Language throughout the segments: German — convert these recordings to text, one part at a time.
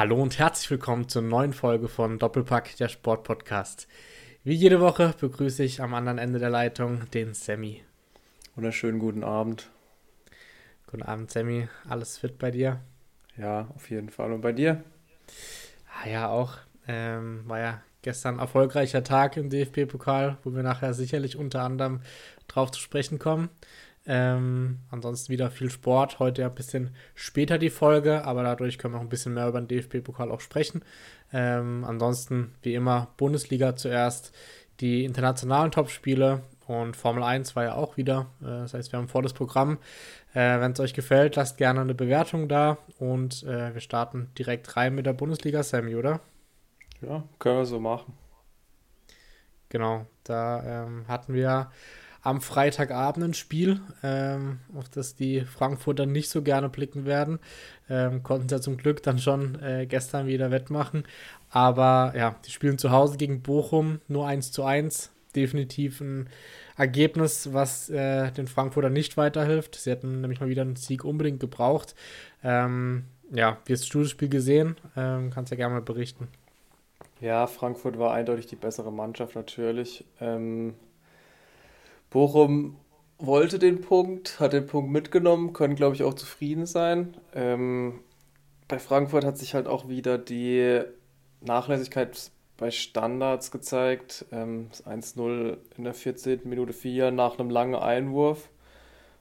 Hallo und herzlich willkommen zur neuen Folge von Doppelpack, der Sportpodcast. Wie jede Woche begrüße ich am anderen Ende der Leitung den Sammy. Wunderschönen guten Abend. Guten Abend, Sammy. Alles fit bei dir? Ja, auf jeden Fall. Und bei dir? Ah, ja, auch. Ähm, war ja gestern ein erfolgreicher Tag im DFB-Pokal, wo wir nachher sicherlich unter anderem drauf zu sprechen kommen. Ähm, ansonsten wieder viel Sport. Heute ein bisschen später die Folge, aber dadurch können wir auch ein bisschen mehr über den DFB-Pokal auch sprechen. Ähm, ansonsten, wie immer, Bundesliga zuerst, die internationalen Topspiele und Formel 1 war ja auch wieder. Äh, das heißt, wir haben volles Programm. Äh, Wenn es euch gefällt, lasst gerne eine Bewertung da und äh, wir starten direkt rein mit der Bundesliga, Sammy, oder? Ja, können wir so machen. Genau, da ähm, hatten wir am Freitagabend ein Spiel, ähm, auf das die Frankfurter nicht so gerne blicken werden. Ähm, konnten sie ja zum Glück dann schon äh, gestern wieder wettmachen. Aber ja, die spielen zu Hause gegen Bochum nur 1 zu 1. Definitiv ein Ergebnis, was äh, den Frankfurter nicht weiterhilft. Sie hätten nämlich mal wieder einen Sieg unbedingt gebraucht. Ähm, ja, wie hast du das Spiel gesehen? Ähm, kannst ja gerne mal berichten. Ja, Frankfurt war eindeutig die bessere Mannschaft natürlich. Ähm, Bochum wollte den Punkt, hat den Punkt mitgenommen, können, glaube ich, auch zufrieden sein. Ähm, bei Frankfurt hat sich halt auch wieder die Nachlässigkeit bei Standards gezeigt. Ähm, das 1-0 in der 14. Minute 4 nach einem langen Einwurf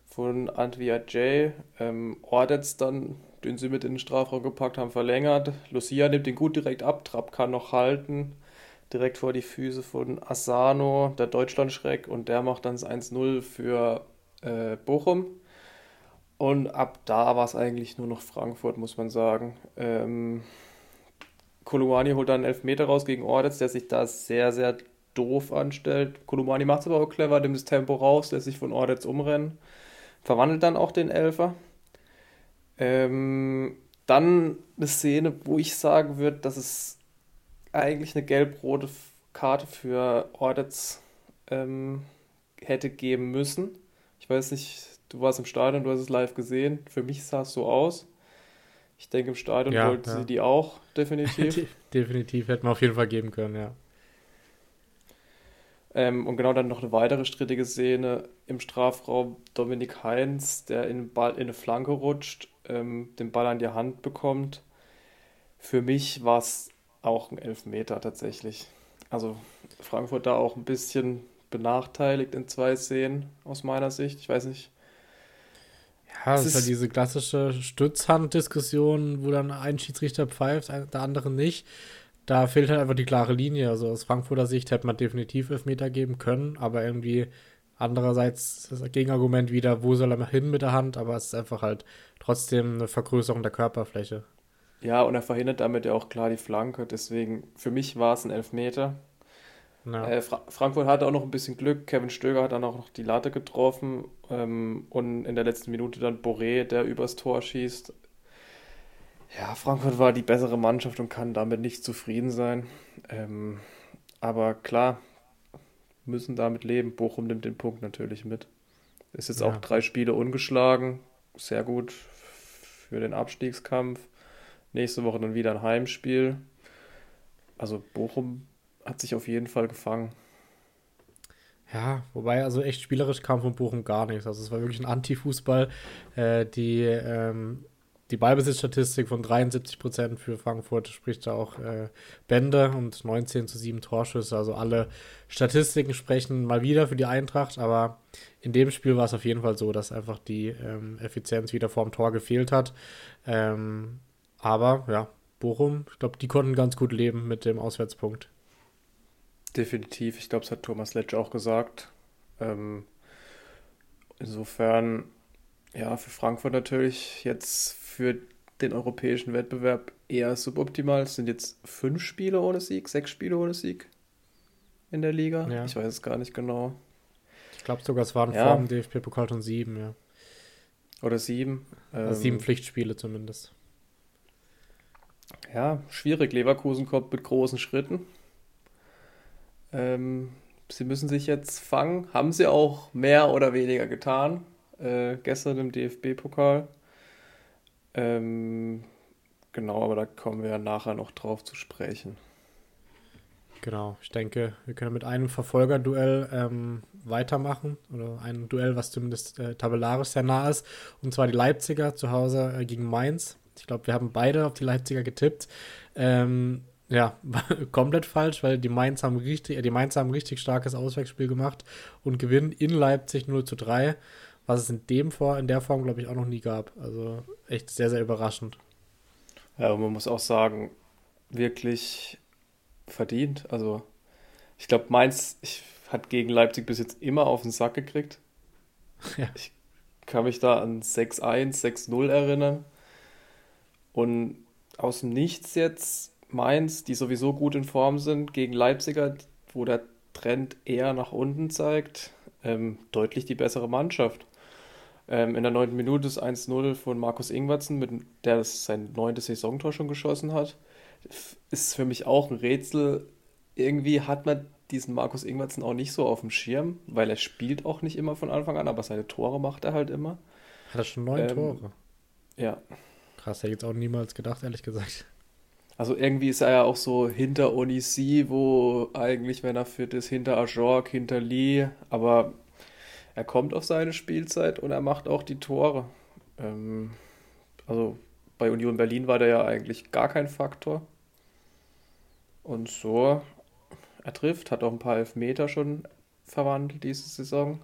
von Antwia J. Ähm, Ordetz dann, den sie mit in den Strafraum gepackt haben, verlängert. Lucia nimmt den gut direkt ab, Trapp kann noch halten direkt vor die Füße von Asano, der Deutschlandschreck, und der macht dann das 1-0 für äh, Bochum. Und ab da war es eigentlich nur noch Frankfurt, muss man sagen. Ähm, Kolumani holt dann einen Elfmeter raus gegen Ordetz, der sich da sehr, sehr doof anstellt. Kolumani macht es aber auch clever, nimmt das Tempo raus, lässt sich von Ordetz umrennen. Verwandelt dann auch den Elfer. Ähm, dann eine Szene, wo ich sagen würde, dass es eigentlich eine gelb-rote Karte für Ordetz ähm, hätte geben müssen. Ich weiß nicht, du warst im Stadion, du hast es live gesehen. Für mich sah es so aus. Ich denke, im Stadion ja, wollten ja. sie die auch, definitiv. definitiv, hätten wir auf jeden Fall geben können, ja. Ähm, und genau dann noch eine weitere strittige Szene im Strafraum. Dominik Heinz, der in, Ball, in eine Flanke rutscht, ähm, den Ball an die Hand bekommt. Für mich war es auch ein Elfmeter tatsächlich. Also Frankfurt da auch ein bisschen benachteiligt in zwei Szenen aus meiner Sicht. Ich weiß nicht. Ja, das ist ja diese klassische Stützhand-Diskussion, wo dann ein Schiedsrichter pfeift, der andere nicht. Da fehlt halt einfach die klare Linie. Also aus Frankfurter Sicht hätte man definitiv Elfmeter geben können, aber irgendwie andererseits das Gegenargument wieder, wo soll er hin mit der Hand, aber es ist einfach halt trotzdem eine Vergrößerung der Körperfläche. Ja, und er verhindert damit ja auch klar die Flanke. Deswegen, für mich war es ein Elfmeter. Ja. Äh, Fra Frankfurt hatte auch noch ein bisschen Glück. Kevin Stöger hat dann auch noch die Latte getroffen. Ähm, und in der letzten Minute dann Boré, der übers Tor schießt. Ja, Frankfurt war die bessere Mannschaft und kann damit nicht zufrieden sein. Ähm, aber klar, müssen damit leben. Bochum nimmt den Punkt natürlich mit. Ist jetzt ja. auch drei Spiele ungeschlagen. Sehr gut für den Abstiegskampf. Nächste Woche dann wieder ein Heimspiel. Also Bochum hat sich auf jeden Fall gefangen. Ja, wobei also echt spielerisch kam von Bochum gar nichts. Also es war wirklich ein Anti-Fußball. Äh, die, ähm, die Ballbesitzstatistik von 73% für Frankfurt spricht da auch äh, Bände und 19 zu 7 Torschüsse. Also alle Statistiken sprechen mal wieder für die Eintracht, aber in dem Spiel war es auf jeden Fall so, dass einfach die ähm, Effizienz wieder vorm Tor gefehlt hat. Ähm, aber ja, Bochum, ich glaube, die konnten ganz gut leben mit dem Auswärtspunkt. Definitiv, ich glaube, es hat Thomas Letsch auch gesagt. Ähm, insofern, ja, für Frankfurt natürlich jetzt für den europäischen Wettbewerb eher suboptimal. Es sind jetzt fünf Spiele ohne Sieg, sechs Spiele ohne Sieg in der Liga. Ja. Ich weiß es gar nicht genau. Ich glaube sogar, es waren ja. vor dem DFB-Pokal schon sieben, ja. Oder sieben. Also sieben ähm, Pflichtspiele zumindest ja, schwierig. Leverkusen kommt mit großen Schritten. Ähm, sie müssen sich jetzt fangen. Haben sie auch mehr oder weniger getan. Äh, gestern im DFB-Pokal. Ähm, genau, aber da kommen wir nachher noch drauf zu sprechen. Genau, ich denke, wir können mit einem Verfolgerduell ähm, weitermachen. Oder ein Duell, was zumindest äh, tabellarisch sehr nah ist. Und zwar die Leipziger zu Hause äh, gegen Mainz. Ich glaube, wir haben beide auf die Leipziger getippt. Ähm, ja, komplett falsch, weil die Mainz haben richtig, äh, die Mainz haben ein richtig starkes Auswärtsspiel gemacht und gewinnen in Leipzig 0 zu 3, was es in dem Vor in der Form, glaube ich, auch noch nie gab. Also echt sehr, sehr überraschend. Ja, und man muss auch sagen, wirklich verdient. Also ich glaube, Mainz ich, hat gegen Leipzig bis jetzt immer auf den Sack gekriegt. Ja. Ich kann mich da an 6-1, 6-0 erinnern. Und aus dem Nichts jetzt Mainz, die sowieso gut in Form sind, gegen Leipziger, wo der Trend eher nach unten zeigt, ähm, deutlich die bessere Mannschaft. Ähm, in der neunten Minute ist 1-0 von Markus Ingwertsen, mit, der sein neuntes Saisontor schon geschossen hat. Ist für mich auch ein Rätsel. Irgendwie hat man diesen Markus Ingwertsen auch nicht so auf dem Schirm, weil er spielt auch nicht immer von Anfang an, aber seine Tore macht er halt immer. Hat er schon neun ähm, Tore? Ja. Krass, hätte ich jetzt auch niemals gedacht, ehrlich gesagt. Also irgendwie ist er ja auch so hinter Onisi, wo eigentlich, wenn er fit ist, hinter Ajork, hinter Lee, aber er kommt auf seine Spielzeit und er macht auch die Tore. Ähm, also bei Union Berlin war der ja eigentlich gar kein Faktor. Und so, er trifft, hat auch ein paar Elfmeter schon verwandelt diese Saison.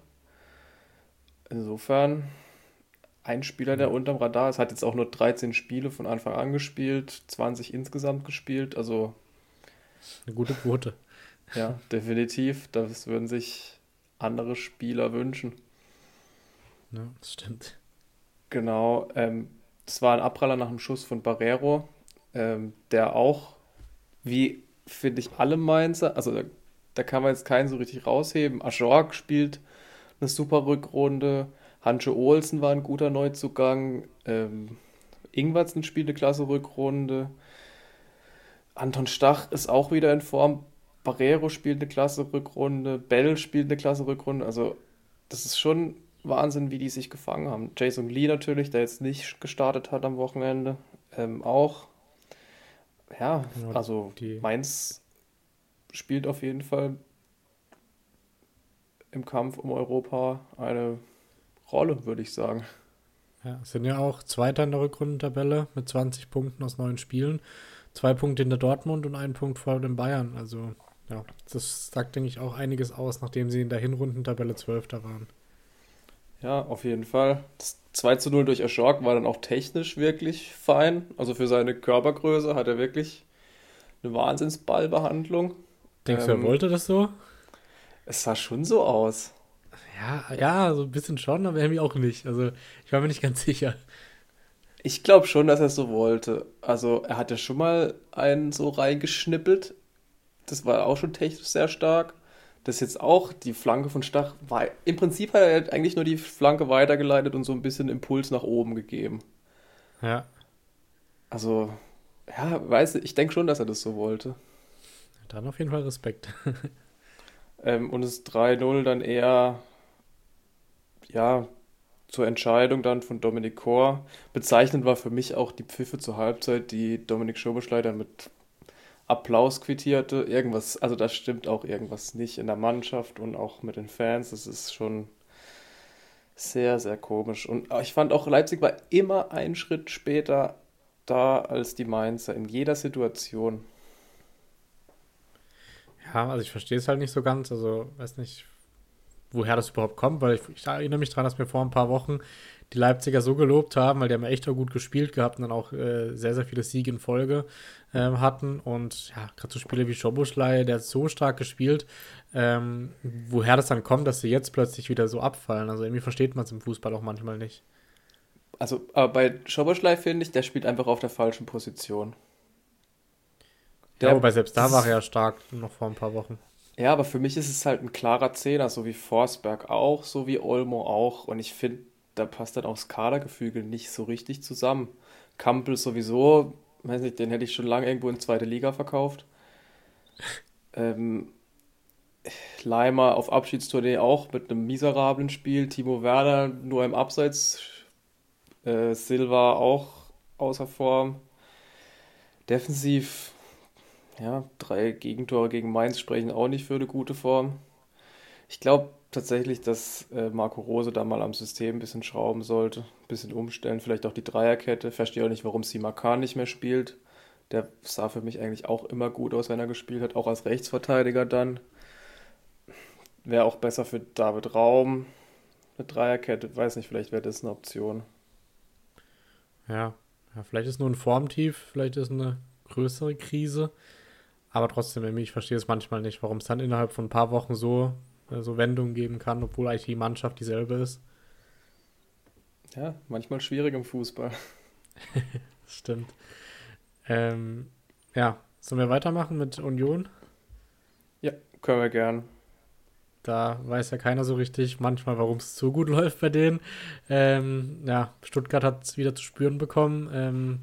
Insofern ein Spieler, der unterm Radar ist, hat jetzt auch nur 13 Spiele von Anfang an gespielt, 20 insgesamt gespielt, also eine gute Quote. Ja, definitiv. Das würden sich andere Spieler wünschen. Ja, das stimmt. Genau. Ähm, das war ein Abpraller nach dem Schuss von Barrero, ähm, der auch, wie finde ich, alle Mainzer, also da, da, kann man jetzt keinen so richtig rausheben. Ajorg spielt eine super Rückrunde. Hansche Olsen war ein guter Neuzugang. Ähm, Ingwertsen spielt eine klasse Rückrunde. Anton Stach ist auch wieder in Form. Barrero spielt eine klasse Rückrunde. Bell spielt eine klasse Rückrunde. Also, das ist schon Wahnsinn, wie die sich gefangen haben. Jason Lee natürlich, der jetzt nicht gestartet hat am Wochenende, ähm, auch. Ja, genau, also die... Mainz spielt auf jeden Fall im Kampf um Europa eine Rolle, würde ich sagen. Ja, sind ja auch Zweiter in der Rückrundentabelle mit 20 Punkten aus neun Spielen. Zwei Punkte in der Dortmund und ein Punkt vor den Bayern. Also, ja, das sagt, denke ich, auch einiges aus, nachdem sie in der Hinrundentabelle Zwölfter waren. Ja, auf jeden Fall. Das 2 zu 0 durch Aschork war dann auch technisch wirklich fein. Also für seine Körpergröße hat er wirklich eine Wahnsinnsballbehandlung. Denkst du, er ähm, wollte das so? Es sah schon so aus. Ja, ja, so ein bisschen schon, aber irgendwie auch nicht. Also ich war mir nicht ganz sicher. Ich glaube schon, dass er es so wollte. Also er hatte schon mal einen so reingeschnippelt. Das war auch schon technisch sehr stark. Das jetzt auch die Flanke von Stach war. Im Prinzip hat er eigentlich nur die Flanke weitergeleitet und so ein bisschen Impuls nach oben gegeben. Ja. Also, ja, weiß ich denke schon, dass er das so wollte. Dann auf jeden Fall Respekt. ähm, und das 3-0 dann eher ja, zur Entscheidung dann von Dominik Kor. Bezeichnend war für mich auch die Pfiffe zur Halbzeit, die Dominik Schobeschleider mit Applaus quittierte. Irgendwas, also da stimmt auch irgendwas nicht in der Mannschaft und auch mit den Fans. Das ist schon sehr, sehr komisch. Und ich fand auch, Leipzig war immer einen Schritt später da als die Mainzer in jeder Situation. Ja, also ich verstehe es halt nicht so ganz. Also, weiß nicht, woher das überhaupt kommt, weil ich, ich erinnere mich daran, dass wir vor ein paar Wochen die Leipziger so gelobt haben, weil die haben echt auch gut gespielt gehabt und dann auch äh, sehr, sehr viele Siege in Folge äh, hatten. Und ja, gerade so Spiele wie Schoboschlei, der hat so stark gespielt, ähm, woher das dann kommt, dass sie jetzt plötzlich wieder so abfallen. Also irgendwie versteht man es im Fußball auch manchmal nicht. Also, aber bei Schoboschlei finde ich, der spielt einfach auf der falschen Position. Der, ja, wobei selbst da war er ja stark, noch vor ein paar Wochen. Ja, aber für mich ist es halt ein klarer Zehner, so wie Forsberg auch, so wie Olmo auch. Und ich finde, da passt dann auch das Kadergefüge nicht so richtig zusammen. Kampel sowieso, weiß nicht, den hätte ich schon lange irgendwo in zweite Liga verkauft. ähm, Leimer auf Abschiedstournee auch mit einem miserablen Spiel. Timo Werner nur im Abseits. Äh, Silva auch außer Form. Defensiv, ja, drei Gegentore gegen Mainz sprechen auch nicht für eine gute Form. Ich glaube tatsächlich, dass äh, Marco Rose da mal am System ein bisschen schrauben sollte, ein bisschen umstellen, vielleicht auch die Dreierkette. Verstehe auch nicht, warum Simakan nicht mehr spielt. Der sah für mich eigentlich auch immer gut aus, wenn er gespielt hat, auch als Rechtsverteidiger dann. Wäre auch besser für David Raum. Eine Dreierkette, weiß nicht, vielleicht wäre das eine Option. Ja. ja, vielleicht ist nur ein Formtief, vielleicht ist eine größere Krise. Aber trotzdem, ich verstehe es manchmal nicht, warum es dann innerhalb von ein paar Wochen so, äh, so Wendungen geben kann, obwohl eigentlich die Mannschaft dieselbe ist. Ja, manchmal schwierig im Fußball. Stimmt. Ähm, ja, sollen wir weitermachen mit Union? Ja, können wir gern. Da weiß ja keiner so richtig manchmal, warum es so gut läuft bei denen. Ähm, ja, Stuttgart hat es wieder zu spüren bekommen. Ähm,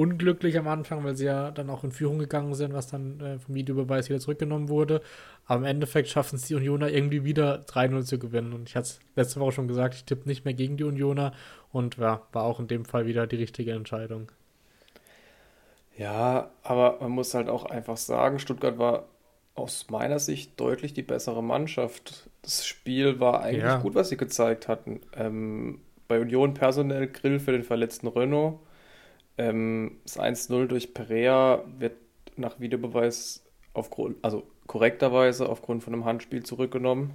unglücklich am Anfang, weil sie ja dann auch in Führung gegangen sind, was dann äh, vom Videobeweis wieder zurückgenommen wurde. Aber im Endeffekt schaffen es die Unioner irgendwie wieder 3-0 zu gewinnen. Und ich hatte es letzte Woche schon gesagt, ich tippe nicht mehr gegen die Unioner. Und ja, war auch in dem Fall wieder die richtige Entscheidung. Ja, aber man muss halt auch einfach sagen, Stuttgart war aus meiner Sicht deutlich die bessere Mannschaft. Das Spiel war eigentlich Ja, gut, was sie gezeigt hatten. Ähm, bei Union personell Grill für den verletzten Renault. Ähm, das 1-0 durch Perea wird nach Videobeweis aufgrund, also korrekterweise aufgrund von einem Handspiel zurückgenommen.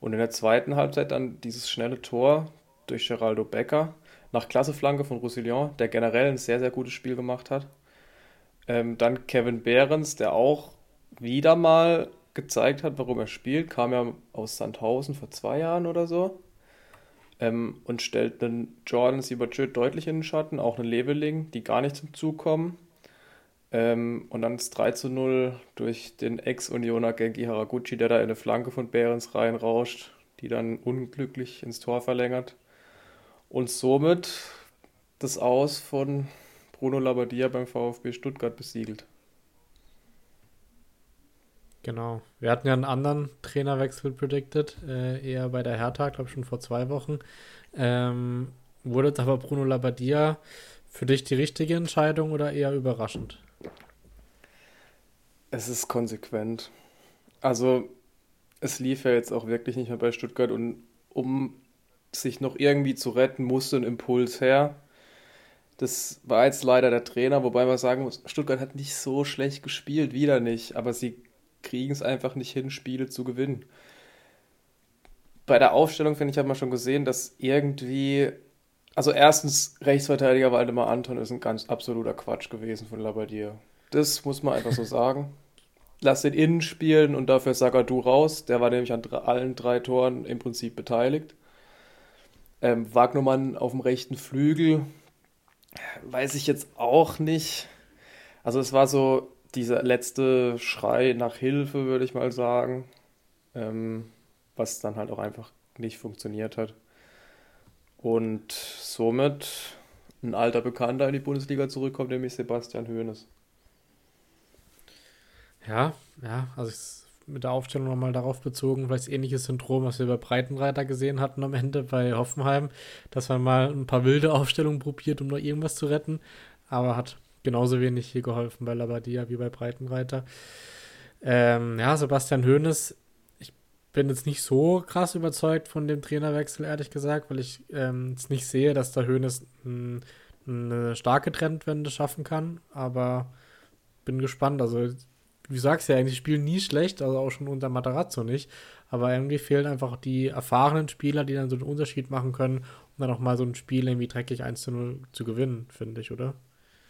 Und in der zweiten Halbzeit dann dieses schnelle Tor durch Geraldo Becker nach Klasseflanke von Roussillon, der generell ein sehr, sehr gutes Spiel gemacht hat. Ähm, dann Kevin Behrens, der auch wieder mal gezeigt hat, warum er spielt, kam ja aus Sandhausen vor zwei Jahren oder so ähm, und stellt einen Jordan Siebertschö deutlich in den Schatten, auch einen Leveling, die gar nicht zum Zug kommen. Ähm, und dann das 3 zu 0 durch den Ex-Unioner Genki Haraguchi, der da in eine Flanke von Behrens reinrauscht, die dann unglücklich ins Tor verlängert. Und somit das Aus von Bruno Labbadia beim VfB Stuttgart besiegelt. Genau. Wir hatten ja einen anderen Trainerwechsel predicted, äh, eher bei der Hertha, glaube ich schon vor zwei Wochen. Ähm, wurde jetzt aber Bruno Labbadia für dich die richtige Entscheidung oder eher überraschend? Es ist konsequent. Also, es lief ja jetzt auch wirklich nicht mehr bei Stuttgart und um sich noch irgendwie zu retten, musste ein Impuls her. Das war jetzt leider der Trainer, wobei man sagen muss, Stuttgart hat nicht so schlecht gespielt, wieder nicht, aber sie kriegen es einfach nicht hin, Spiele zu gewinnen. Bei der Aufstellung, finde ich, hat man schon gesehen, dass irgendwie, also erstens, Rechtsverteidiger Waldemar Anton ist ein ganz absoluter Quatsch gewesen von Labbadia. Das muss man einfach so sagen. Lass den innen spielen und dafür Sagadu raus. Der war nämlich an allen drei Toren im Prinzip beteiligt. Ähm, Wagnermann auf dem rechten Flügel, weiß ich jetzt auch nicht. Also es war so dieser letzte Schrei nach Hilfe, würde ich mal sagen, ähm, was dann halt auch einfach nicht funktioniert hat. Und somit ein alter Bekannter in die Bundesliga zurückkommt, nämlich Sebastian Hoeneß. Ja, ja, also ich, mit der Aufstellung nochmal darauf bezogen, vielleicht ähnliches Syndrom, was wir bei Breitenreiter gesehen hatten am Ende bei Hoffenheim, dass man mal ein paar wilde Aufstellungen probiert, um noch irgendwas zu retten, aber hat genauso wenig hier geholfen bei Labadia wie bei Breitenreiter. Ähm, ja, Sebastian Hoeneß, ich bin jetzt nicht so krass überzeugt von dem Trainerwechsel, ehrlich gesagt, weil ich ähm, jetzt nicht sehe, dass der Hoeneß eine starke Trendwende schaffen kann, aber bin gespannt. Also wie du sagst ja, eigentlich spielen nie schlecht, also auch schon unter Matarazzo nicht. Aber irgendwie fehlen einfach die erfahrenen Spieler, die dann so einen Unterschied machen können, um dann auch mal so ein Spiel irgendwie dreckig 1 zu 0 zu gewinnen, finde ich, oder?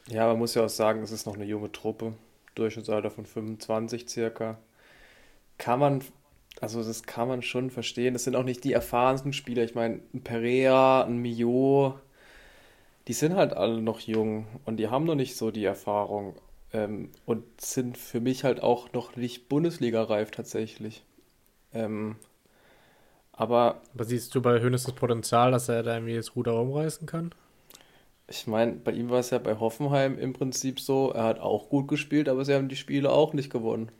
Ja, man muss ja auch sagen, es ist noch eine junge Truppe. Durchschnittsalter von 25 circa. Kann man, also das kann man schon verstehen. Das sind auch nicht die erfahrensten Spieler. Ich meine, ein Perea, ein Mio, die sind halt alle noch jung und die haben noch nicht so die Erfahrung. Ähm, und sind für mich halt auch noch nicht Bundesliga-reif tatsächlich. Ähm, aber Aber siehst du bei Hoeneß das Potenzial, dass er da irgendwie das Ruder rumreißen kann? Ich meine, bei ihm war es ja bei Hoffenheim im Prinzip so, er hat auch gut gespielt, aber sie haben die Spiele auch nicht gewonnen.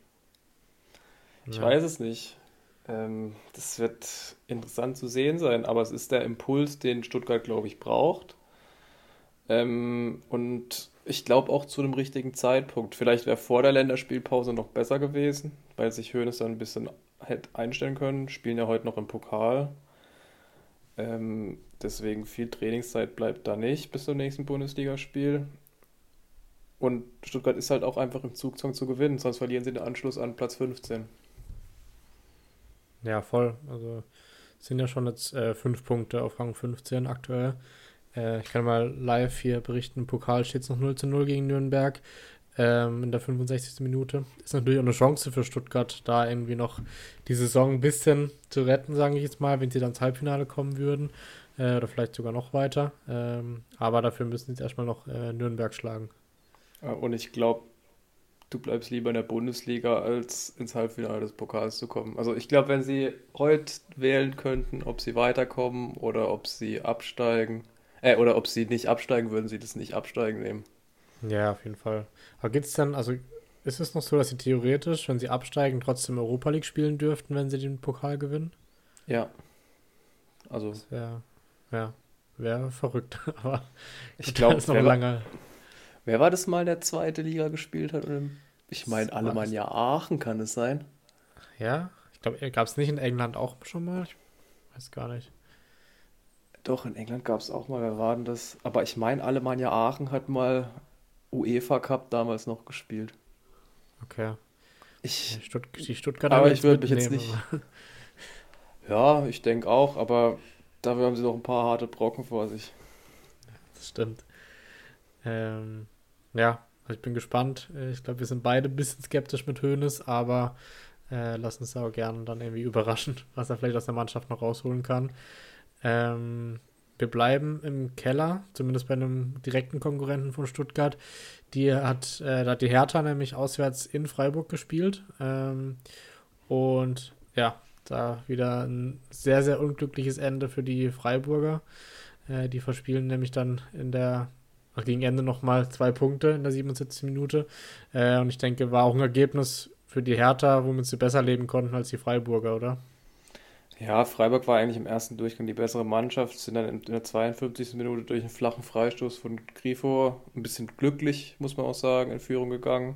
Ich Ja. weiß es nicht. Ähm, das wird interessant zu sehen sein, aber es ist der Impuls, den Stuttgart, glaube ich, braucht. Ähm, und ich glaube auch zu einem richtigen Zeitpunkt. Vielleicht wäre vor der Länderspielpause noch besser gewesen, weil sich Hoeneß dann ein bisschen hätte einstellen können. Spielen ja heute noch im Pokal. Ähm, deswegen viel Trainingszeit bleibt da nicht bis zum nächsten Bundesligaspiel. Und Stuttgart ist halt auch einfach im Zugzwang zu gewinnen, sonst verlieren sie den Anschluss an Platz 15. Ja, voll. Also sind ja schon jetzt äh, fünf Punkte auf Rang 15 aktuell. Äh, ich kann mal live hier berichten, Pokal steht es noch 0 zu 0 gegen Nürnberg ähm, in der 65. Minute. Ist natürlich auch eine Chance für Stuttgart, da irgendwie noch die Saison ein bisschen zu retten, sage ich jetzt mal, wenn sie dann ins Halbfinale kommen würden. Äh, oder vielleicht sogar noch weiter. Ähm, aber dafür müssen sie jetzt erstmal noch äh, Nürnberg schlagen. Und ich glaube, du bleibst lieber in der Bundesliga, als ins Halbfinale des Pokals zu kommen. Also ich glaube, wenn sie heute wählen könnten, ob sie weiterkommen oder ob sie absteigen, äh, oder ob sie nicht absteigen, würden sie das nicht absteigen nehmen. Ja, auf jeden Fall. Aber gibt es dann, also ist es noch so, dass sie theoretisch, wenn sie absteigen, trotzdem Europa League spielen dürften, wenn sie den Pokal gewinnen? Ja. Also. wäre, ja, wäre verrückt. Aber ich glaube, ist noch wer, lange. Wer war das mal, der zweite Liga gespielt hat? Ich meine, Alemannia Aachen kann es sein. Ja, ich glaube, gab es nicht in England auch schon mal? Ich weiß gar nicht. Doch, in England gab es auch mal, wer war denn das? Aber ich meine, Alemannia Aachen hat mal UEFA Cup damals noch gespielt. Okay. Ich, Stutt die Stuttgarter aber ich würde mich jetzt nicht. ja, ich denke auch, aber dafür haben sie noch ein paar harte Brocken vor sich. Das stimmt. Ähm, ja, ich bin gespannt. Ich glaube, wir sind beide ein bisschen skeptisch mit Hoeneß, aber äh, lass uns auch gerne dann irgendwie überraschen, was er vielleicht aus der Mannschaft noch rausholen kann. Ähm, wir bleiben im Keller, zumindest bei einem direkten Konkurrenten von Stuttgart. Die hat, äh, da hat die Hertha nämlich auswärts in Freiburg gespielt. Ähm, und ja, da wieder ein sehr, sehr unglückliches Ende für die Freiburger. Äh, die verspielen nämlich dann in der gegen Ende nochmal zwei Punkte in der 77. Minute. Äh, und ich denke, war auch ein Ergebnis für die Hertha, womit sie besser leben konnten als die Freiburger, oder? Ja, Freiburg war eigentlich im ersten Durchgang die bessere Mannschaft, sind dann in der 52. Minute durch einen flachen Freistoß von Grifo ein bisschen glücklich, muss man auch sagen, in Führung gegangen.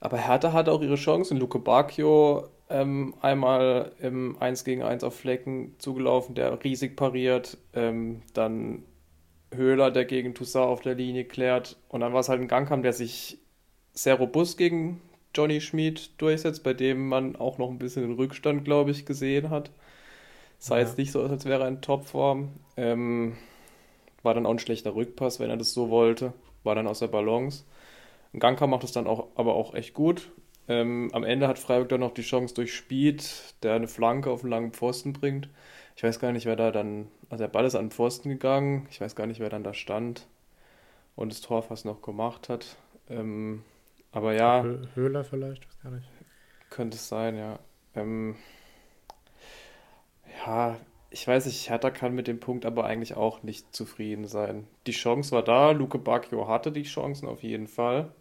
Aber Hertha hatte auch ihre Chancen. Luke Bacchio ähm, einmal im 1 gegen 1 auf Flecken zugelaufen, der riesig pariert. Ähm, dann Höhler, der gegen Toussaint auf der Linie klärt. Und dann war es halt ein Gangkampf, der sich sehr robust gegen Johnny Schmid durchsetzt, bei dem man auch noch ein bisschen den Rückstand, glaube ich, gesehen hat. Sah ja. jetzt nicht so aus, als wäre er in Topform. Ähm, war dann auch ein schlechter Rückpass, wenn er das so wollte. War dann aus der Balance. Ganka macht es dann auch, aber auch echt gut. Ähm, am Ende hat Freiburg dann noch die Chance durch Speed, der eine Flanke auf einen langen Pfosten bringt. Ich weiß gar nicht, wer da dann. Also der Ball ist an den Pfosten gegangen. Ich weiß gar nicht, wer dann da stand und das Tor fast noch gemacht hat. Ähm, aber ja. Höhler vielleicht, weiß gar nicht. Könnte es sein, ja. Ähm, ja, ich weiß nicht, Hertha kann mit dem Punkt aber eigentlich auch nicht zufrieden sein. Die Chance war da, Luke Bacchio hatte die Chancen auf jeden Fall.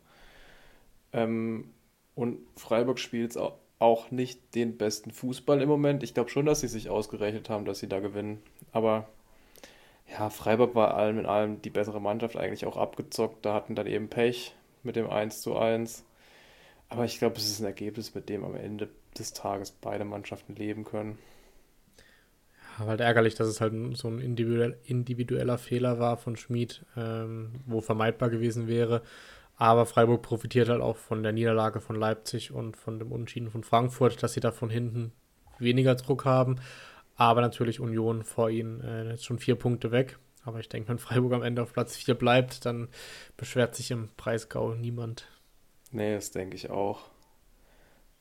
Ähm, und Freiburg spielt auch nicht den besten Fußball im Moment. Ich glaube schon, dass sie sich ausgerechnet haben, dass sie da gewinnen. Aber ja, Freiburg war allem in allem die bessere Mannschaft eigentlich auch abgezockt. Da hatten dann eben Pech mit dem 1 zu 1. Aber ich glaube, es ist ein Ergebnis, mit dem am Ende des Tages beide Mannschaften leben können. Ja, halt ärgerlich, dass es halt so ein individuell, individueller Fehler war von Schmid, ähm, wo vermeidbar gewesen wäre. Aber Freiburg profitiert halt auch von der Niederlage von Leipzig und von dem Unentschieden von Frankfurt, dass sie da von hinten weniger Druck haben. Aber natürlich Union vor ihnen äh, jetzt schon vier Punkte weg. Aber ich denke, wenn Freiburg am Ende auf Platz 4 bleibt, dann beschwert sich im Preisgau niemand. Nee, das denke ich auch.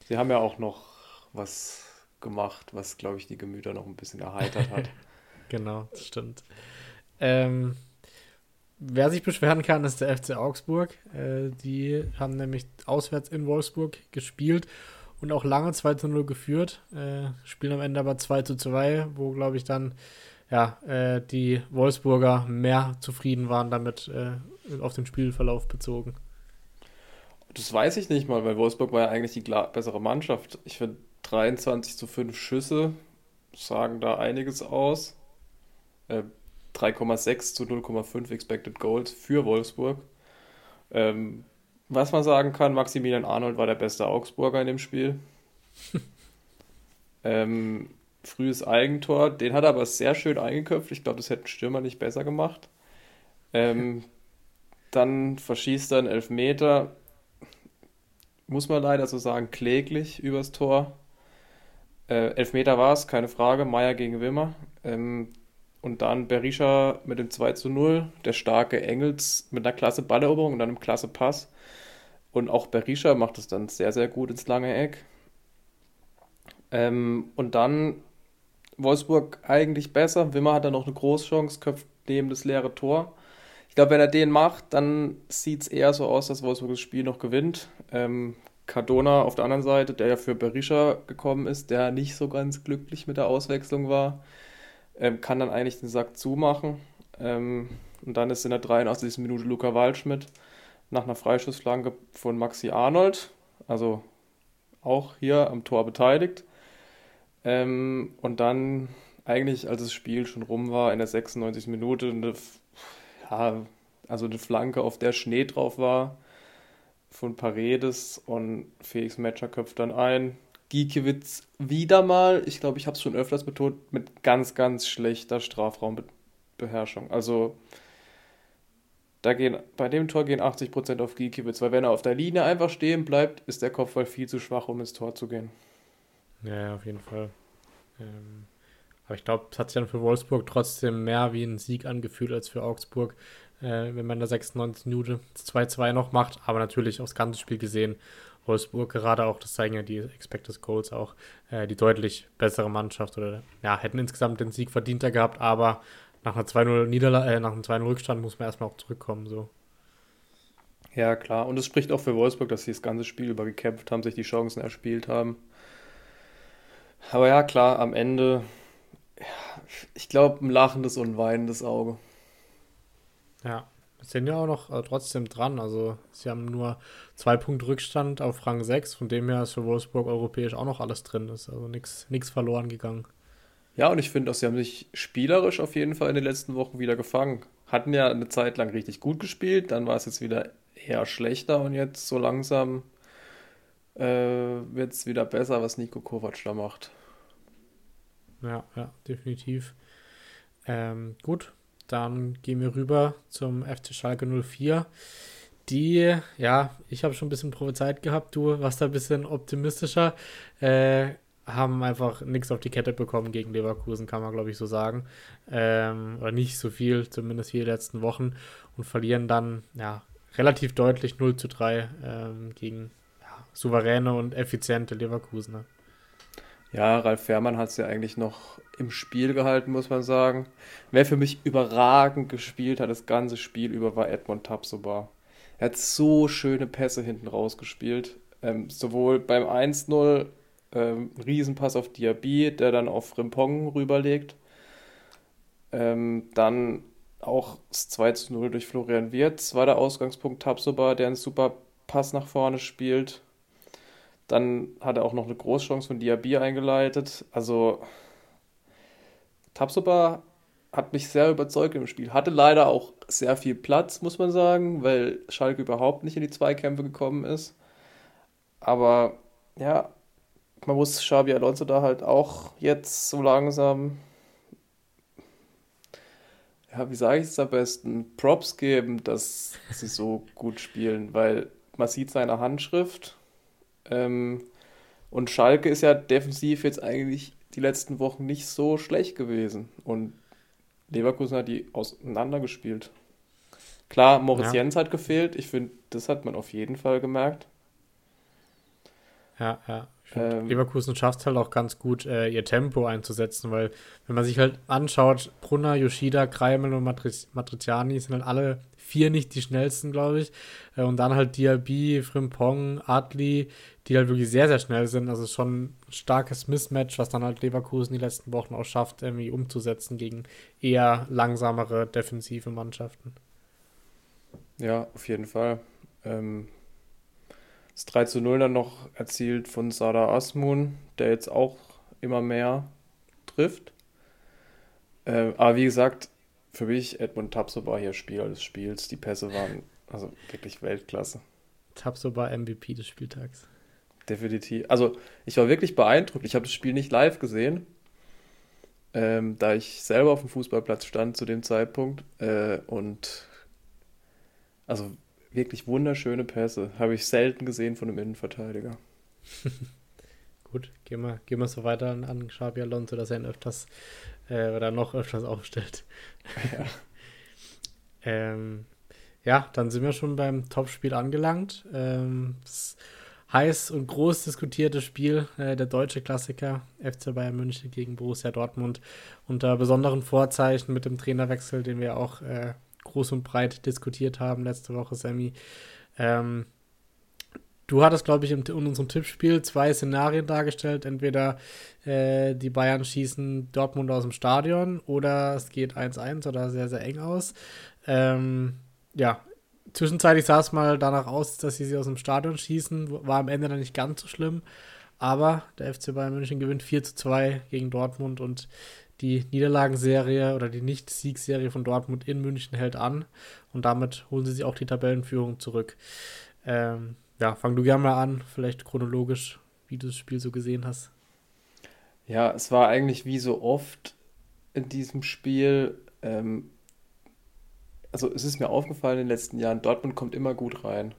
Sie haben ja auch noch was gemacht, was, glaube ich, die Gemüter noch ein bisschen erheitert hat. genau, das stimmt. Ähm, wer sich beschweren kann, ist der FC Augsburg. Äh, die haben nämlich auswärts in Wolfsburg gespielt und auch lange 2 zu 0 geführt. Äh, spielen am Ende aber 2 zu 2, wo, glaube ich, dann ja, äh, die Wolfsburger mehr zufrieden waren damit äh, auf den Spielverlauf bezogen. Das weiß ich nicht mal, weil Wolfsburg war ja eigentlich die bessere Mannschaft. Ich finde 23 zu 5 Schüsse sagen da einiges aus. Äh, 3,6 zu 0,5 Expected Goals für Wolfsburg. Ähm, was man sagen kann, Maximilian Arnold war der beste Augsburger in dem Spiel. ähm, frühes Eigentor, den hat er aber sehr schön eingeköpft. Ich glaube, das hätte ein Stürmer nicht besser gemacht. Ähm, dann verschießt er einen Elfmeter, muss man leider so sagen, kläglich übers Tor. Äh, Elfmeter war es, keine Frage, Meier gegen Wimmer. Ähm, und dann Berisha mit dem 2 zu 0, der starke Engels mit einer klasse Balleroberung und einem klasse Pass. Und auch Berisha macht es dann sehr, sehr gut ins lange Eck. Ähm, und dann Wolfsburg eigentlich besser. Wimmer hat dann noch eine Großchance, köpft neben das leere Tor. Ich glaube, wenn er den macht, dann sieht es eher so aus, dass Wolfsburg das Spiel noch gewinnt. Ähm, Cardona auf der anderen Seite, der ja für Berisha gekommen ist, der nicht so ganz glücklich mit der Auswechslung war, ähm, kann dann eigentlich den Sack zumachen. Ähm, und dann ist in der 83. Minute Luca Waldschmidt nach einer Freischussflanke von Maxi Arnold, also auch hier am Tor beteiligt. Ähm, und dann eigentlich, als das Spiel schon rum war, in der 96. Minute, eine, ja, also eine Flanke, auf der Schnee drauf war, von Paredes und Felix Metscher köpft dann ein. Giekewitz wieder mal, ich glaube, ich habe es schon öfters betont, mit ganz, ganz schlechter Strafraumbeherrschung. Also da gehen, bei dem Tor gehen 80% auf Giekewitz, weil wenn er auf der Linie einfach stehen bleibt, ist der Kopfball viel zu schwach, um ins Tor zu gehen. Ja, auf jeden Fall. Ähm, aber ich glaube, es hat sich dann für Wolfsburg trotzdem mehr wie ein Sieg angefühlt als für Augsburg, äh, wenn man in der 96 Minute 2-2 noch macht. Aber natürlich aufs ganze Spiel gesehen, Wolfsburg gerade auch, das zeigen ja die Expected Goals auch, äh, die deutlich bessere Mannschaft oder ja, hätten insgesamt den Sieg verdienter gehabt, aber nach einer 2-0 Niederlage, äh, nach einem 2-0 Rückstand muss man erstmal auch zurückkommen. So. Ja, klar. Und es spricht auch für Wolfsburg, dass sie das ganze Spiel über gekämpft haben, sich die Chancen erspielt haben. Aber ja, klar, am Ende, ja, ich glaube, ein lachendes und weinendes Auge. Ja, sind ja auch noch äh, trotzdem dran. Also, sie haben nur zwei Punkte Rückstand auf Rang 6, von dem her ist für Wolfsburg europäisch auch noch alles drin ist. Also nichts verloren gegangen. Ja, und ich finde auch, sie haben sich spielerisch auf jeden Fall in den letzten Wochen wieder gefangen. Hatten ja eine Zeit lang richtig gut gespielt, dann war es jetzt wieder eher schlechter und jetzt so langsam äh, wird es wieder besser, was Nico Kovac da macht. Ja, ja, definitiv. Ähm, gut, dann gehen wir rüber zum FC Schalke 04. Die, ja, ich habe schon ein bisschen prophezeit gehabt, du warst da ein bisschen optimistischer. Äh, haben einfach nichts auf die Kette bekommen gegen Leverkusen, kann man glaube ich so sagen. Ähm, oder nicht so viel, zumindest hier die letzten Wochen. Und verlieren dann, ja, relativ deutlich 0 zu 3 ähm, gegen ja, souveräne und effiziente Leverkusener. Ja, Ralf Fährmann hat es ja eigentlich noch im Spiel gehalten, muss man sagen. Wer für mich überragend gespielt hat, das ganze Spiel über, war Edmond Tapsoba. Er hat so schöne Pässe hinten rausgespielt. Ähm, sowohl beim 1-0 ähm, Riesenpass auf Diaby, der dann auf Frimpong rüberlegt. Ähm, dann auch das 2 0 durch Florian Wirtz war der Ausgangspunkt Tapsoba, der einen super Pass nach vorne spielt. Dann hat er auch noch eine Großchance von Diaby eingeleitet. Also Tapsoba hat mich sehr überzeugt im Spiel. Hatte leider auch sehr viel Platz, muss man sagen, weil Schalke überhaupt nicht in die Zweikämpfe gekommen ist. Aber ja, man muss Xabi Alonso da halt auch jetzt so langsam, ja, wie sage ich es am besten, Props geben, dass sie so gut spielen, weil man sieht seine Handschrift ähm, und Schalke ist ja defensiv jetzt eigentlich die letzten Wochen nicht so schlecht gewesen. Und Leverkusen hat die auseinandergespielt. Klar, Moritz ja. Jens hat gefehlt. Ich finde, das hat man auf jeden Fall gemerkt. Ja, ja. Ähm, Leverkusen schafft es halt auch ganz gut, äh, ihr Tempo einzusetzen, weil wenn man sich halt anschaut, Brunner, Yoshida, Kreimel und Matriz Matriciani sind halt alle vier nicht die schnellsten, glaube ich. Äh, und dann halt Diaby, Frimpong, Adli, die halt wirklich sehr, sehr schnell sind. Also schon ein starkes Mismatch, was dann halt Leverkusen die letzten Wochen auch schafft, irgendwie umzusetzen gegen eher langsamere defensive Mannschaften. Ja, auf jeden Fall. Ähm, das 3 zu 0 dann noch erzielt von Sada Asmun, der jetzt auch immer mehr trifft. Äh, aber wie gesagt, für mich Edmund Tapsoba hier Spieler des Spiels. Die Pässe waren also wirklich Weltklasse. Tapsoba MVP des Spieltags. Definitiv. Also ich war wirklich beeindruckt. Ich habe das Spiel nicht live gesehen, ähm, da ich selber auf dem Fußballplatz stand zu dem Zeitpunkt. Äh, und also wirklich wunderschöne Pässe. Habe ich selten gesehen von einem Innenverteidiger. Gut, gehen wir, gehen wir so weiter an, Xabi Alonso, dass er ihn öfters äh, oder noch öfters aufstellt. Ja. ähm, ja, dann sind wir schon beim Topspiel angelangt. Ähm, das heiß und groß diskutierte Spiel, äh, der deutsche Klassiker FC Bayern München gegen Borussia Dortmund unter besonderen Vorzeichen mit dem Trainerwechsel, den wir auch äh, groß und breit diskutiert haben letzte Woche, Sammy. Ähm, Du hattest, glaube ich, in, unserem Tippspiel zwei Szenarien dargestellt. Entweder äh, die Bayern schießen Dortmund aus dem Stadion oder es geht 1-1 oder sehr, sehr eng aus. Ähm, ja, zwischenzeitlich sah es mal danach aus, dass sie sie aus dem Stadion schießen. War am Ende dann nicht ganz so schlimm. Aber der FC Bayern München gewinnt 4 zu 2 gegen Dortmund und die Niederlagenserie oder die Nicht-Siegserie von Dortmund in München hält an. Und damit holen sie sich auch die Tabellenführung zurück. Ähm, ja, fang du gerne mal an, vielleicht chronologisch, wie du das Spiel so gesehen hast. Ja, es war eigentlich wie so oft in diesem Spiel. Ähm, also es ist mir aufgefallen in den letzten Jahren, Dortmund kommt immer gut rein.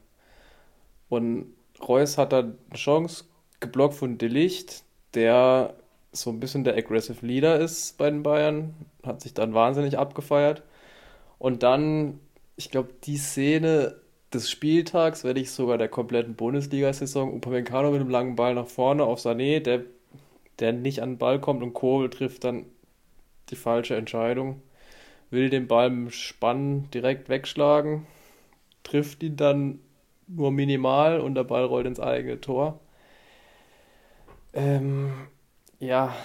Und Reus hat da eine Chance geblockt von Delicht, der so ein bisschen der Aggressive Leader ist bei den Bayern, hat sich dann wahnsinnig abgefeiert. Und dann, ich glaube, die Szene des Spieltags, wenn nicht sogar der kompletten Bundesliga-Saison, Upamecano mit einem langen Ball nach vorne auf Sané, der, der nicht an den Ball kommt und Kobel trifft dann die falsche Entscheidung, will den Ball im Spann direkt wegschlagen, trifft ihn dann nur minimal und der Ball rollt ins eigene Tor. Ähm, ja,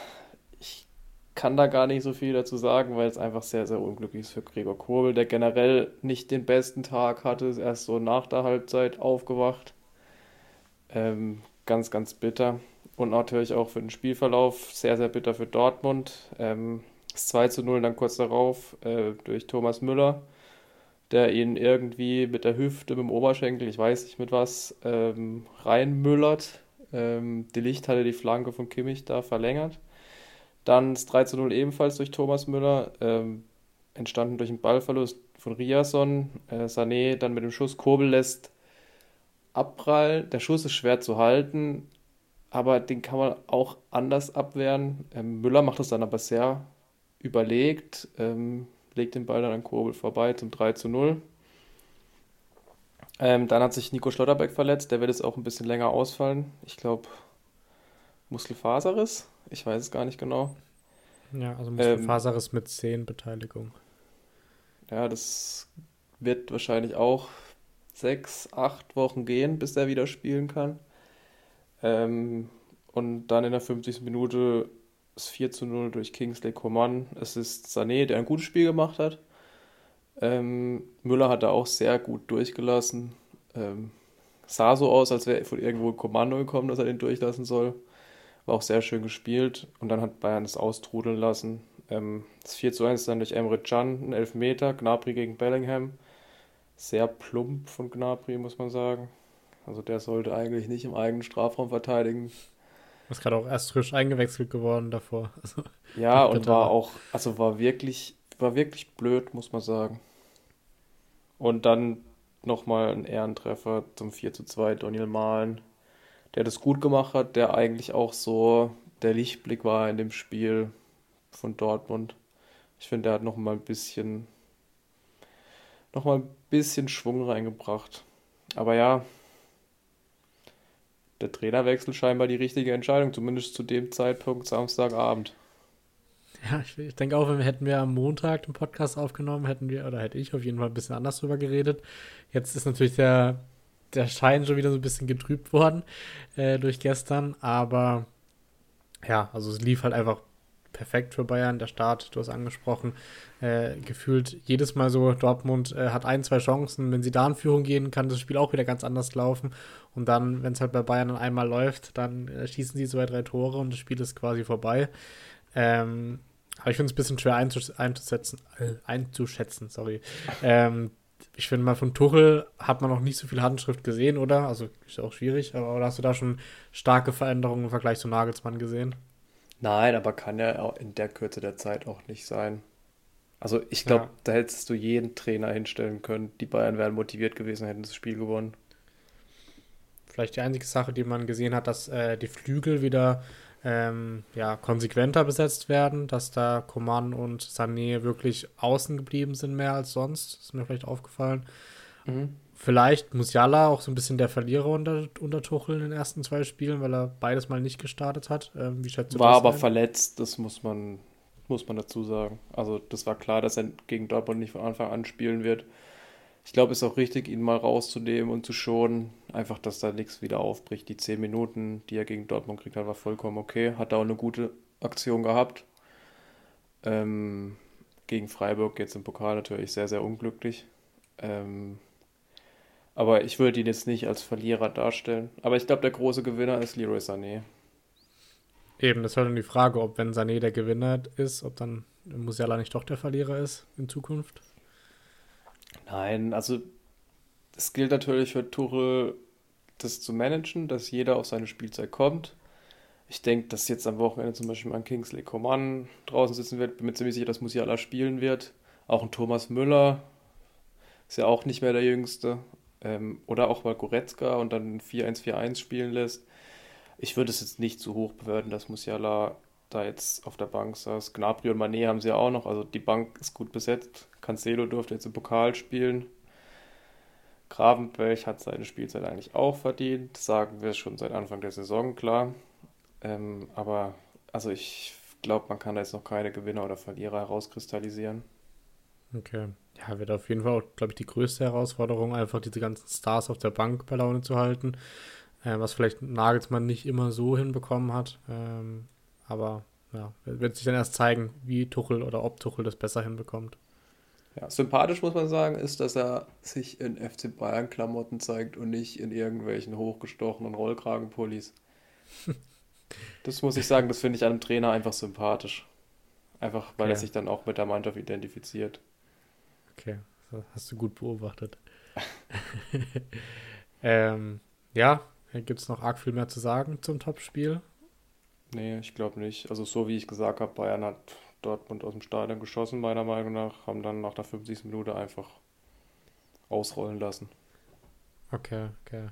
kann da gar nicht so viel dazu sagen, weil es einfach sehr, sehr unglücklich ist für Gregor Kurbel, der generell nicht den besten Tag hatte, ist erst so nach der Halbzeit aufgewacht. Ähm, ganz, ganz bitter. Und natürlich auch für den Spielverlauf sehr, sehr bitter für Dortmund. Ähm, das 2 zu 0 dann kurz darauf äh, durch Thomas Müller, der ihn irgendwie mit der Hüfte, mit dem Oberschenkel, ich weiß nicht mit was, ähm, reinmüllert. Ähm, die Licht hatte die Flanke von Kimmich da verlängert. Dann das 3 zu 0 ebenfalls durch Thomas Müller, ähm, entstanden durch einen Ballverlust von Riason. Äh, Sané dann mit dem Schuss Kurbel lässt abprallen. Der Schuss ist schwer zu halten, aber den kann man auch anders abwehren. Ähm, Müller macht das dann aber sehr überlegt, ähm, legt den Ball dann an Kurbel vorbei zum 3 zu 0. Ähm, dann hat sich Nico Schlotterbeck verletzt, der wird jetzt auch ein bisschen länger ausfallen. Ich glaube, Muskelfaserriss. Ich weiß es gar nicht genau. Ja, also Muskelfaserriss ähm, mit 10 Beteiligung. Ja, das wird wahrscheinlich auch sechs, acht Wochen gehen, bis er wieder spielen kann. Ähm, und dann in der 50. Minute ist 4 zu 0 durch Kingsley Coman. Es ist Sané, der ein gutes Spiel gemacht hat. Ähm, Müller hat da auch sehr gut durchgelassen. Ähm, sah so aus, als wäre von irgendwo ein Kommando gekommen, dass er den durchlassen soll. War auch sehr schön gespielt. Und dann hat Bayern es austrudeln lassen. Ähm, das 4 zu 1 dann durch Emre Can, ein Elfmeter, Gnabry gegen Bellingham. Sehr plump von Gnabry, muss man sagen. Also der sollte eigentlich nicht im eigenen Strafraum verteidigen. Ist gerade auch erst frisch eingewechselt geworden davor. Also, ja, und war auch, also war wirklich, war wirklich blöd, muss man sagen. Und dann nochmal ein Ehrentreffer zum 4 zu 2, Daniel Mahlen der das gut gemacht hat, der eigentlich auch so der Lichtblick war in dem Spiel von Dortmund. Ich finde, der hat noch mal ein bisschen noch mal ein bisschen Schwung reingebracht. Aber ja, der Trainerwechsel scheinbar die richtige Entscheidung, zumindest zu dem Zeitpunkt Samstagabend. Ja, ich, ich denke auch, wenn wir hätten wir am Montag den Podcast aufgenommen, hätten wir, oder hätte ich auf jeden Fall ein bisschen anders drüber geredet. Jetzt ist natürlich der der Schein schon wieder so ein bisschen getrübt worden äh, durch gestern. Aber ja, also es lief halt einfach perfekt für Bayern. Der Start, du hast angesprochen, äh, gefühlt jedes Mal so, Dortmund äh, hat ein, zwei Chancen. Wenn sie da in Führung gehen, kann das Spiel auch wieder ganz anders laufen. Und dann, wenn es halt bei Bayern dann einmal läuft, dann äh, schießen sie zwei, drei Tore und das Spiel ist quasi vorbei. Ähm, Aber ich finde es ein bisschen schwer einzusetzen, äh, einzuschätzen, sorry. Ähm, ich finde mal von Tuchel hat man noch nicht so viel Handschrift gesehen, oder? Also ist auch schwierig, aber hast du da schon starke Veränderungen im Vergleich zu Nagelsmann gesehen? Nein, aber kann ja auch in der Kürze der Zeit auch nicht sein. Also ich glaube, ja. da hättest du jeden Trainer hinstellen können. Die Bayern wären motiviert gewesen, hätten das Spiel gewonnen. Vielleicht die einzige Sache, die man gesehen hat, dass äh, die Flügel wieder ähm, ja, konsequenter besetzt werden, dass da Coman und Sané wirklich außen geblieben sind, mehr als sonst. Das ist mir vielleicht aufgefallen. Mhm. Vielleicht Musiala auch so ein bisschen der Verlierer unter, unter Tuchel in den ersten zwei Spielen, weil er beides mal nicht gestartet hat. Ähm, wie schätzt du war das aber ein? verletzt, das muss man, muss man dazu sagen. Also das war klar, dass er gegen Dortmund nicht von Anfang an spielen wird. Ich glaube, es ist auch richtig, ihn mal rauszunehmen und zu schonen. Einfach, dass da nichts wieder aufbricht. Die zehn Minuten, die er gegen Dortmund kriegt hat, war vollkommen okay. Hat da auch eine gute Aktion gehabt. Ähm, gegen Freiburg jetzt im Pokal natürlich sehr, sehr unglücklich. Ähm, aber ich würde ihn jetzt nicht als Verlierer darstellen. Aber ich glaube, der große Gewinner ist Leroy Sané. Eben, das war dann die Frage, ob wenn Sané der Gewinner ist, ob dann Musiala nicht doch der Verlierer ist in Zukunft. Nein, also es gilt natürlich für Tuchel, das zu managen, dass jeder auf seine Spielzeit kommt. Ich denke, dass jetzt am Wochenende zum Beispiel ein Kingsley Coman draußen sitzen wird. Bin mir ziemlich sicher, dass Musiala spielen wird. Auch ein Thomas Müller ist ja auch nicht mehr der Jüngste. Ähm, oder auch mal Goretzka und dann 4-1-4-1 spielen lässt. Ich würde es jetzt nicht zu hoch bewerten, dass Musiala da jetzt auf der Bank saß. Gnabry und Mané haben sie ja auch noch, also die Bank ist gut besetzt. Cancelo durfte jetzt im Pokal spielen. Gravenberg hat seine Spielzeit eigentlich auch verdient, sagen wir schon seit Anfang der Saison, klar. Ähm, aber also ich glaube, man kann da jetzt noch keine Gewinner oder Verlierer herauskristallisieren. Okay. Ja, wird auf jeden Fall auch, glaube ich, die größte Herausforderung, einfach diese ganzen Stars auf der Bank bei Laune zu halten. Äh, was vielleicht Nagelsmann nicht immer so hinbekommen hat. Ähm, aber ja, wird sich dann erst zeigen, wie Tuchel oder ob Tuchel das besser hinbekommt. Ja, sympathisch muss man sagen, ist, dass er sich in FC Bayern-Klamotten zeigt und nicht in irgendwelchen hochgestochenen Rollkragenpullis. das muss ich sagen, das finde ich einem Trainer einfach sympathisch. Einfach, weil okay. er sich dann auch mit der Mannschaft identifiziert. Okay, das hast du gut beobachtet. ähm, ja, gibt es noch arg viel mehr zu sagen zum Topspiel? Nee, ich glaube nicht. Also so wie ich gesagt habe, Bayern hat Dortmund aus dem Stadion geschossen, meiner Meinung nach, haben dann nach der 50. Minute einfach ausrollen lassen. Okay, okay.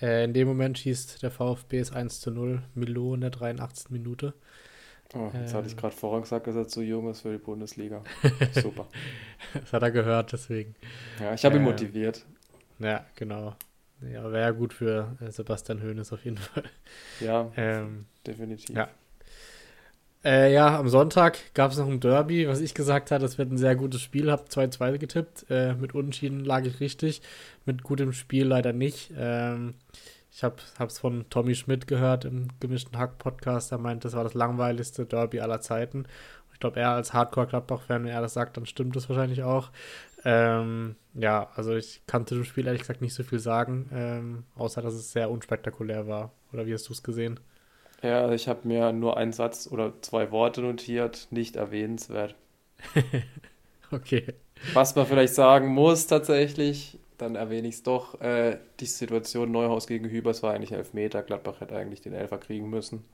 Äh, in dem Moment schießt der VfB es 1 zu 0, Milo in der 83. Minute. Oh, jetzt ähm, hatte ich ähm. gerade vorhin gesagt, dass er zu jung ist für die Bundesliga. Super. das hat er gehört, deswegen. Ja, ich habe ihn äh, motiviert. Ja, genau. Ja, wäre gut für äh, Sebastian Hoeneß auf jeden Fall. Ja, ähm, definitiv. Ja, äh, ja, am Sonntag gab es noch ein Derby, was ich gesagt hatte, das wird ein sehr gutes Spiel. Hab 2-2 getippt. Äh, mit Unentschieden lag ich richtig. Mit gutem Spiel leider nicht. Ähm, ich habe es von Tommy Schmidt gehört im gemischten Hack-Podcast. Er meint, das war das langweiligste Derby aller Zeiten. Ich glaube, er als Hardcore-Gladbach-Fan, wenn er das sagt, dann stimmt das wahrscheinlich auch. Ähm, ja, also ich kann zu dem Spiel ehrlich gesagt nicht so viel sagen, ähm, außer dass es sehr unspektakulär war. Oder wie hast du es gesehen? Ja, ich habe mir nur einen Satz oder zwei Worte notiert, nicht erwähnenswert. okay. Was man vielleicht sagen muss tatsächlich, dann erwähne ich es doch, äh, die Situation Neuhaus gegen Hübers war eigentlich Elfmeter, Gladbach hätte eigentlich den Elfer kriegen müssen.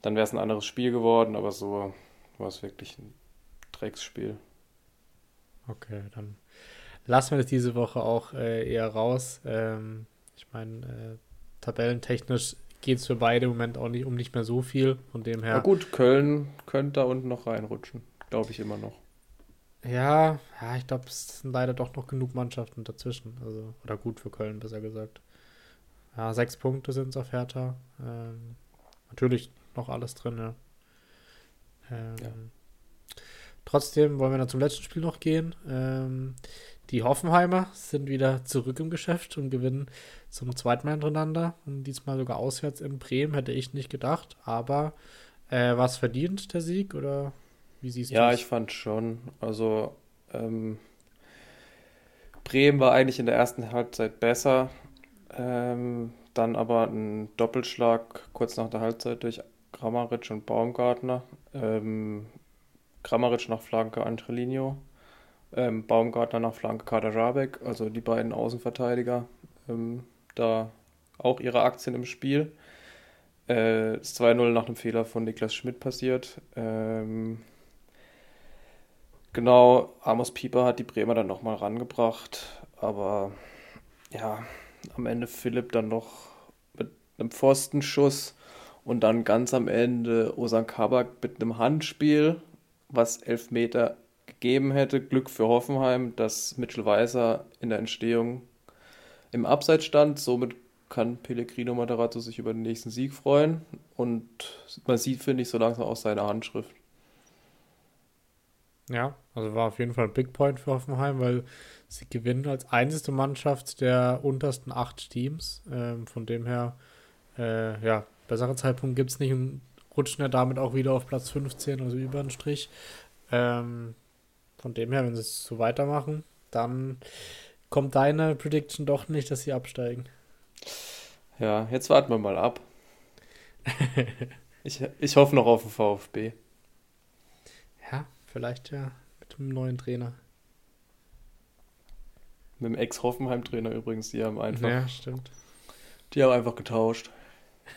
Dann wäre es ein anderes Spiel geworden, aber so war es wirklich ein Drecksspiel. Okay, dann lassen wir das diese Woche auch äh, eher raus. Ähm, ich meine, äh, tabellentechnisch geht es für beide im Moment auch nicht um nicht mehr so viel. Von dem her. Na gut, Köln könnte da unten noch reinrutschen. Glaube ich immer noch. Ja, ja, ich glaube, es sind leider doch noch genug Mannschaften dazwischen. Also, oder gut für Köln, besser gesagt. Ja, sechs Punkte sind es auf Hertha. Ähm, natürlich noch alles drin, ja. Ähm, ja. Trotzdem wollen wir dann zum letzten Spiel noch gehen. Ähm, die Hoffenheimer sind wieder zurück im Geschäft und gewinnen zum zweiten Mal hintereinander. Und diesmal sogar auswärts in Bremen, hätte ich nicht gedacht. Aber äh, war es verdient, der Sieg? Oder wie siehst du Ja, ich fand schon. Also, ähm, Bremen war eigentlich in der ersten Halbzeit besser. Ähm, dann aber ein Doppelschlag kurz nach der Halbzeit durch Kramaric und Baumgartner. Ähm, Kramaric nach Flanke Angelino, ähm, Baumgartner nach Flanke Kaderabek, also die beiden Außenverteidiger, ähm, da auch ihre Aktien im Spiel. Äh, das 2-0 nach einem Fehler von Niklas Schmidt passiert. Ähm, genau, Amos Pieper hat die Bremer dann nochmal rangebracht, aber ja, am Ende Philipp dann noch mit einem Pfostenschuss und dann ganz am Ende Osan Kabak mit einem Handspiel, was elf Meter gegeben hätte. Glück für Hoffenheim, dass Mitchell Weiser in der Entstehung im Abseits stand. Somit kann Pellegrino Moderato sich über den nächsten Sieg freuen. Und man sieht, finde ich, so langsam auch seine Handschrift. Ja, also war auf jeden Fall ein Big Point für Hoffenheim, weil sie gewinnen als einzige Mannschaft der untersten acht Teams. Ähm, von dem her, äh, ja, besseren Zeitpunkt gibt es nicht und rutschen ja damit auch wieder auf Platz 15, also über den Strich. Ähm, von dem her, wenn sie es so weitermachen, dann kommt deine Prediction doch nicht, dass sie absteigen. Ja, jetzt warten wir mal ab. ich, ich hoffe noch auf den VfB. Ja, vielleicht ja mit einem neuen Trainer. Mit dem Ex-Hoffenheim-Trainer übrigens, die haben einfach. Ja, stimmt. Die haben einfach getauscht.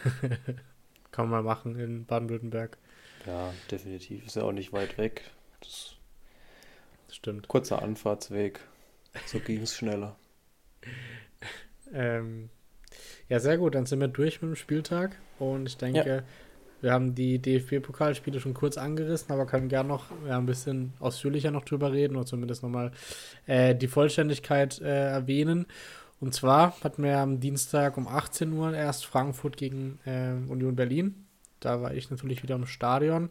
Kann man machen in Baden-Württemberg. Ja, definitiv. Ist ja auch nicht weit weg. Das stimmt. Kurzer Anfahrtsweg. So ging es schneller. ähm, ja, sehr gut. Dann sind wir durch mit dem Spieltag. Und ich denke, ja. wir haben die DFB-Pokalspiele schon kurz angerissen, aber können gerne noch ja, ein bisschen ausführlicher noch drüber reden oder zumindest nochmal äh, die Vollständigkeit äh, erwähnen. Und zwar hatten wir am Dienstag um 18 Uhr erst Frankfurt gegen äh, Union Berlin. Da war ich natürlich wieder im Stadion.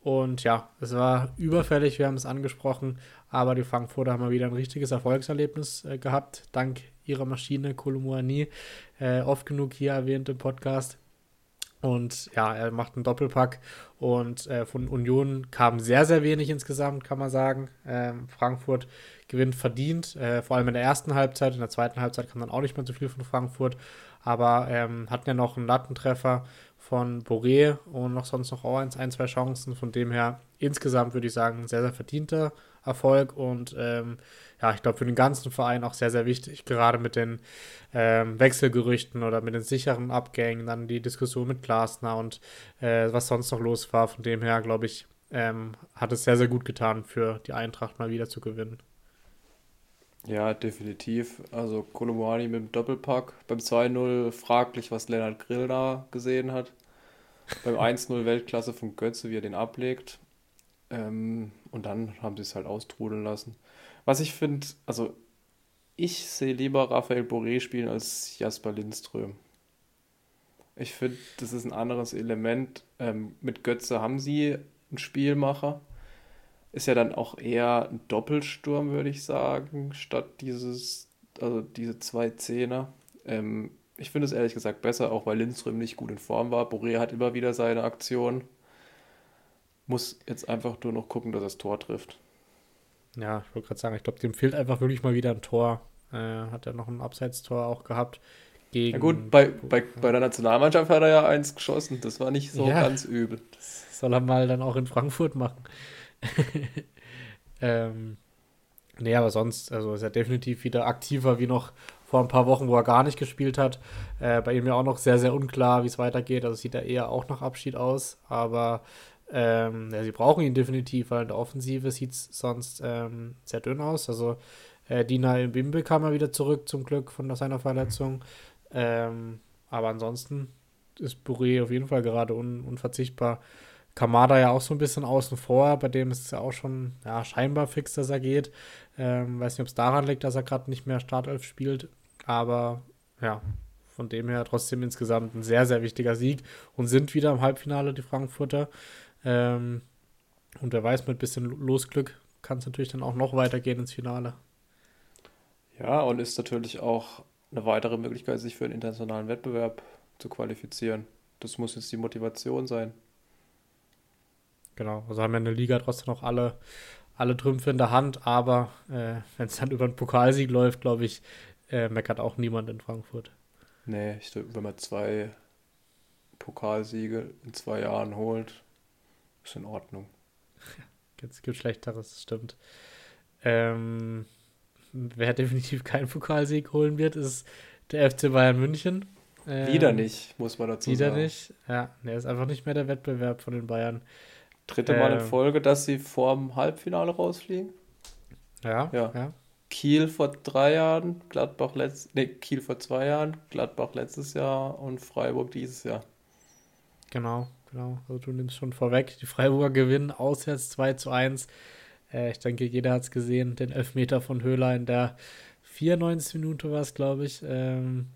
Und ja, es war überfällig, wir haben es angesprochen, aber die Frankfurter haben mal wieder ein richtiges Erfolgserlebnis äh, gehabt, dank ihrer Maschine Kolumuani, äh, oft genug hier erwähnt im Podcast. Und ja, er macht einen Doppelpack und äh, von Union kam sehr, sehr wenig insgesamt, kann man sagen. Ähm, Frankfurt gewinnt verdient, äh, vor allem in der ersten Halbzeit. In der zweiten Halbzeit kam dann auch nicht mehr so viel von Frankfurt, aber ähm, hatten ja noch einen Lattentreffer von Boré und noch sonst noch ein, ein, zwei Chancen. Von dem her insgesamt würde ich sagen, sehr, sehr verdienter Erfolg und ähm, ja, ich glaube für den ganzen Verein auch sehr, sehr wichtig, gerade mit den ähm, Wechselgerüchten oder mit den sicheren Abgängen, dann die Diskussion mit Glasner und äh, was sonst noch los war. Von dem her, glaube ich, ähm, hat es sehr, sehr gut getan, für die Eintracht mal wieder zu gewinnen. Ja, definitiv. Also Kolomani mit dem Doppelpack. Beim 2-0 fraglich, was Lennart Grill da gesehen hat. Beim 1-0 Weltklasse von Götze, wie er den ablegt. Ähm, und dann haben sie es halt austrudeln lassen. Was ich finde, also ich sehe lieber Raphael Boré spielen als Jasper Lindström. Ich finde, das ist ein anderes Element. Ähm, mit Götze haben sie einen Spielmacher ist ja dann auch eher ein Doppelsturm, würde ich sagen, statt dieses, also diese zwei Zehner. Ähm, ich finde es ehrlich gesagt besser, auch weil Lindström nicht gut in Form war. Boré hat immer wieder seine Aktion. Muss jetzt einfach nur noch gucken, dass er das Tor trifft. Ja, ich wollte gerade sagen, ich glaube, dem fehlt einfach wirklich mal wieder ein Tor. Äh, hat er noch ein Abseitstor auch gehabt. Gegen, ja gut, bei, bei, bei der Nationalmannschaft hat er ja eins geschossen. Das war nicht so ja, ganz übel. Das soll er mal dann auch in Frankfurt machen. ähm, nee, aber sonst, also ist er definitiv wieder aktiver wie noch vor ein paar Wochen, wo er gar nicht gespielt hat. Äh, bei ihm ja auch noch sehr, sehr unklar, wie es weitergeht. Also sieht er eher auch nach Abschied aus. Aber ähm, ja, sie brauchen ihn definitiv, weil in der Offensive sieht es sonst ähm, sehr dünn aus. Also äh, Dina Bimbe kam er wieder zurück, zum Glück, von seiner Verletzung. Ähm, aber ansonsten ist Bourré auf jeden Fall gerade un unverzichtbar. Kamada ja auch so ein bisschen außen vor, bei dem ist es ja auch schon ja, scheinbar fix, dass er geht. Ähm, weiß nicht, ob es daran liegt, dass er gerade nicht mehr Startelf spielt, aber ja, von dem her trotzdem insgesamt ein sehr, sehr wichtiger Sieg und sind wieder im Halbfinale, die Frankfurter. Ähm, und wer weiß, mit bisschen Losglück kann es natürlich dann auch noch weitergehen ins Finale. Ja, und ist natürlich auch eine weitere Möglichkeit, sich für einen internationalen Wettbewerb zu qualifizieren. Das muss jetzt die Motivation sein. Genau, also haben wir in der Liga trotzdem noch alle, alle Trümpfe in der Hand, aber äh, wenn es dann über einen Pokalsieg läuft, glaube ich, äh, meckert auch niemand in Frankfurt. Nee, ich glaube, wenn man zwei Pokalsiege in zwei Jahren holt, ist in Ordnung. Es gibt Schlechteres, das stimmt. Ähm, wer definitiv keinen Pokalsieg holen wird, ist der FC Bayern München. Ähm, wieder nicht, muss man dazu wieder sagen. Wieder nicht. Ja, der ist einfach nicht mehr der Wettbewerb von den Bayern. Dritte Mal in ähm, Folge, dass sie vor dem Halbfinale rausfliegen. Ja, ja. ja. Kiel vor drei Jahren, Gladbach letztes, nee, Kiel vor zwei Jahren, Gladbach letztes Jahr und Freiburg dieses Jahr. Genau, genau. Also du nimmst schon vorweg. Die Freiburger gewinnen auswärts 2 zu 1. Äh, ich denke, jeder hat es gesehen. Den Elfmeter von Höhler in der 94 Minute war es, glaube ich. Ähm,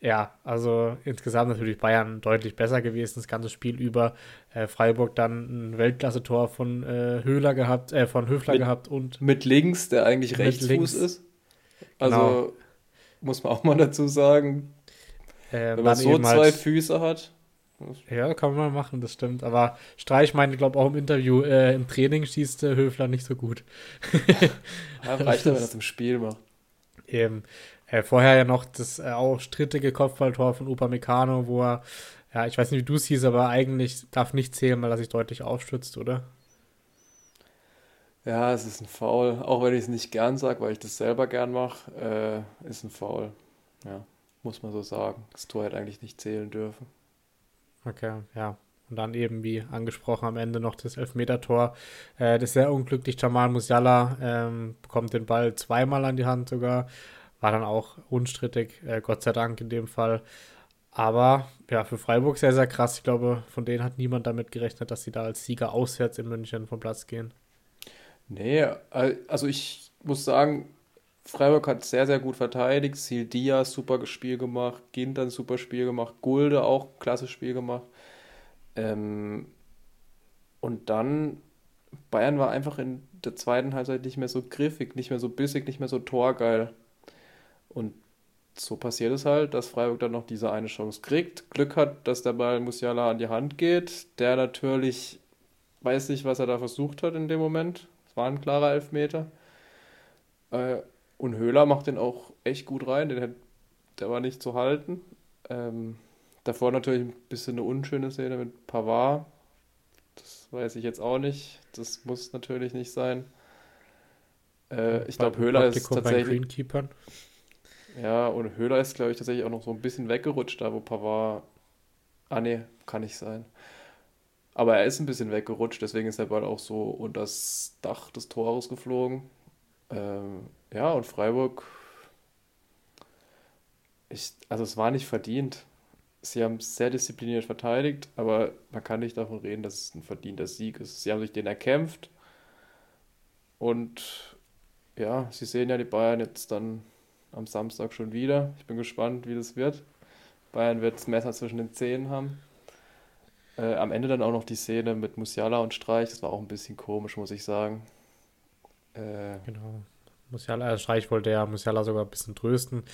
ja, also insgesamt natürlich Bayern deutlich besser gewesen, das ganze Spiel über. Äh, Freiburg dann ein Weltklasse-Tor von äh, Höhler gehabt, äh, von Höfler mit, gehabt und. Mit links, der eigentlich Rechtsfuß links. ist. Also genau. muss man auch mal dazu sagen. Äh, wenn man so zwei halt, Füße hat. Ja, kann man machen, das stimmt. Aber Streich meinte, glaube ich, auch im Interview, äh, im Training schießt Höfler nicht so gut. ja, reicht ja, wenn er das im Spiel macht. Eben. Äh, vorher ja noch das äh, auch strittige Kopfballtor von Upamecano, wo er, ja, ich weiß nicht, wie du es hieß, aber eigentlich darf nicht zählen, weil er sich deutlich aufstützt, oder? Ja, es ist ein Foul. Auch wenn ich es nicht gern sage, weil ich das selber gern mache, äh, ist ein Foul. Ja, muss man so sagen. Das Tor hätte eigentlich nicht zählen dürfen. Okay, ja. Und dann eben, wie angesprochen, am Ende noch das Elfmeter-Tor. Äh, das ist sehr unglücklich. Jamal Musiala ähm, bekommt den Ball zweimal an die Hand sogar. War dann auch unstrittig, äh, Gott sei Dank in dem Fall. Aber ja, für Freiburg sehr, sehr krass. Ich glaube, von denen hat niemand damit gerechnet, dass sie da als Sieger auswärts in München vom Platz gehen. Nee, also ich muss sagen, Freiburg hat sehr, sehr gut verteidigt. Sil Diaz super Spiel gemacht, Gintern super Spiel gemacht, Gulde auch klasse Spiel gemacht. Ähm, und dann, Bayern war einfach in der zweiten Halbzeit nicht mehr so griffig, nicht mehr so bissig, nicht mehr so torgeil. Und so passiert es halt, dass Freiburg dann noch diese eine Chance kriegt. Glück hat, dass der Ball Musiala an die Hand geht. Der natürlich weiß nicht, was er da versucht hat in dem Moment. Es war ein klarer Elfmeter. Äh, und Höhler macht den auch echt gut rein. Den, der war nicht zu halten. Ähm, davor natürlich ein bisschen eine unschöne Szene mit Pavard. Das weiß ich jetzt auch nicht. Das muss natürlich nicht sein. Äh, ich glaube, Höhler ist tatsächlich. Ja, und Höhler ist, glaube ich, tatsächlich auch noch so ein bisschen weggerutscht, da wo Pavard. Ah, nee, kann nicht sein. Aber er ist ein bisschen weggerutscht, deswegen ist der Ball auch so unter das Dach des Tores geflogen. Ähm, ja, und Freiburg. Ich, also, es war nicht verdient. Sie haben sehr diszipliniert verteidigt, aber man kann nicht davon reden, dass es ein verdienter Sieg ist. Sie haben sich den erkämpft. Und ja, sie sehen ja die Bayern jetzt dann am Samstag schon wieder. Ich bin gespannt, wie das wird. Bayern wird das Messer zwischen den Zähnen haben. Äh, am Ende dann auch noch die Szene mit Musiala und Streich. Das war auch ein bisschen komisch, muss ich sagen. Äh, genau. Musiala, äh, Streich wollte ja Musiala sogar ein bisschen trösten.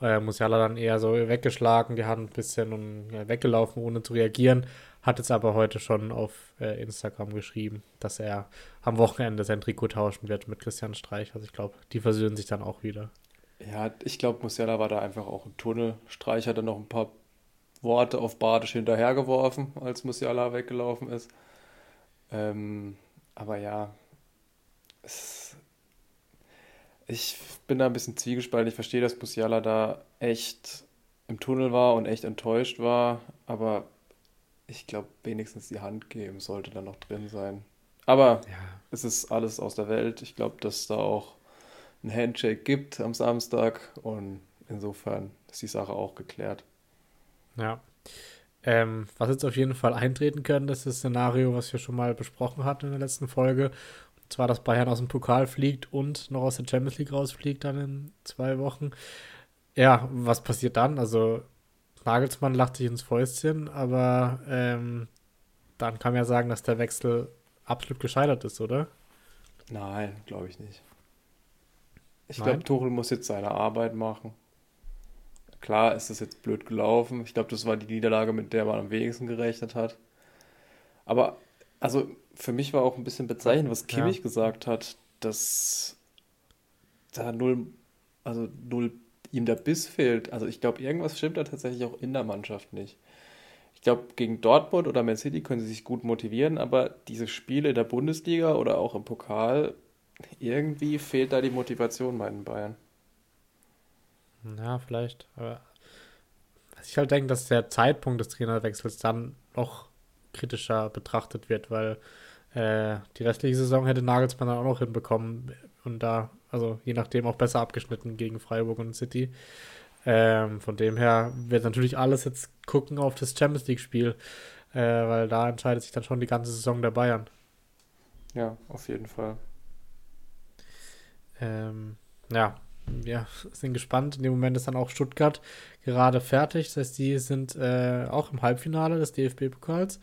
Äh, Musiala dann eher so weggeschlagen, die Hand ein bisschen und ja, weggelaufen, ohne zu reagieren. Hat jetzt aber heute schon auf äh, Instagram geschrieben, dass er am Wochenende sein Trikot tauschen wird mit Christian Streich. Also ich glaube, die versöhnen sich dann auch wieder. Ja, ich glaube, Musiala war da einfach auch ein Tunnel. Streich hat dann noch ein paar Worte auf Badisch hinterhergeworfen, als Musiala weggelaufen ist. Ähm, aber ja, es, ich bin da ein bisschen zwiegespalten. Ich verstehe, dass Musiala da echt im Tunnel war und echt enttäuscht war, aber ich glaube, wenigstens die Hand geben sollte da noch drin sein. Aber ja. es ist alles aus der Welt. Ich glaube, dass da auch ein Handshake gibt am Samstag und insofern ist die Sache auch geklärt. Ja. Ähm, was jetzt auf jeden Fall eintreten können, das ist das Szenario, was wir schon mal besprochen hatten in der letzten Folge. Und zwar, dass Bayern aus dem Pokal fliegt und noch aus der Champions League rausfliegt dann in zwei Wochen. Ja, was passiert dann? Also Nagelsmann lacht sich ins Fäustchen, aber ähm, dann kann man ja sagen, dass der Wechsel absolut gescheitert ist, oder? Nein, glaube ich nicht. Ich glaube, Tuchel muss jetzt seine Arbeit machen. Klar ist das jetzt blöd gelaufen. Ich glaube, das war die Niederlage, mit der man am wenigsten gerechnet hat. Aber, also, für mich war auch ein bisschen bezeichnend, was Kimmich ja. gesagt hat, dass da null, also null ihm der Biss fehlt. Also, ich glaube, irgendwas stimmt da tatsächlich auch in der Mannschaft nicht. ich glaube, gegen Dortmund oder Man City können sie sich gut motivieren, aber diese Spiele in der Bundesliga oder auch im Pokal, irgendwie fehlt da die Motivation bei den Bayern. Ja, vielleicht. Aber ich halt denke, dass der Zeitpunkt des Trainerwechsels dann noch kritischer betrachtet wird, weil äh, die restliche Saison hätte Nagelsmann dann auch noch hinbekommen und da, also je nachdem auch besser abgeschnitten gegen Freiburg und City. Ähm, von dem her wird natürlich alles jetzt gucken auf das Champions League-Spiel, äh, weil da entscheidet sich dann schon die ganze Saison der Bayern. Ja, auf jeden Fall. Ähm, ja, wir sind gespannt. In dem Moment ist dann auch Stuttgart gerade fertig. Das heißt, die sind äh, auch im Halbfinale des DFB-Pokals.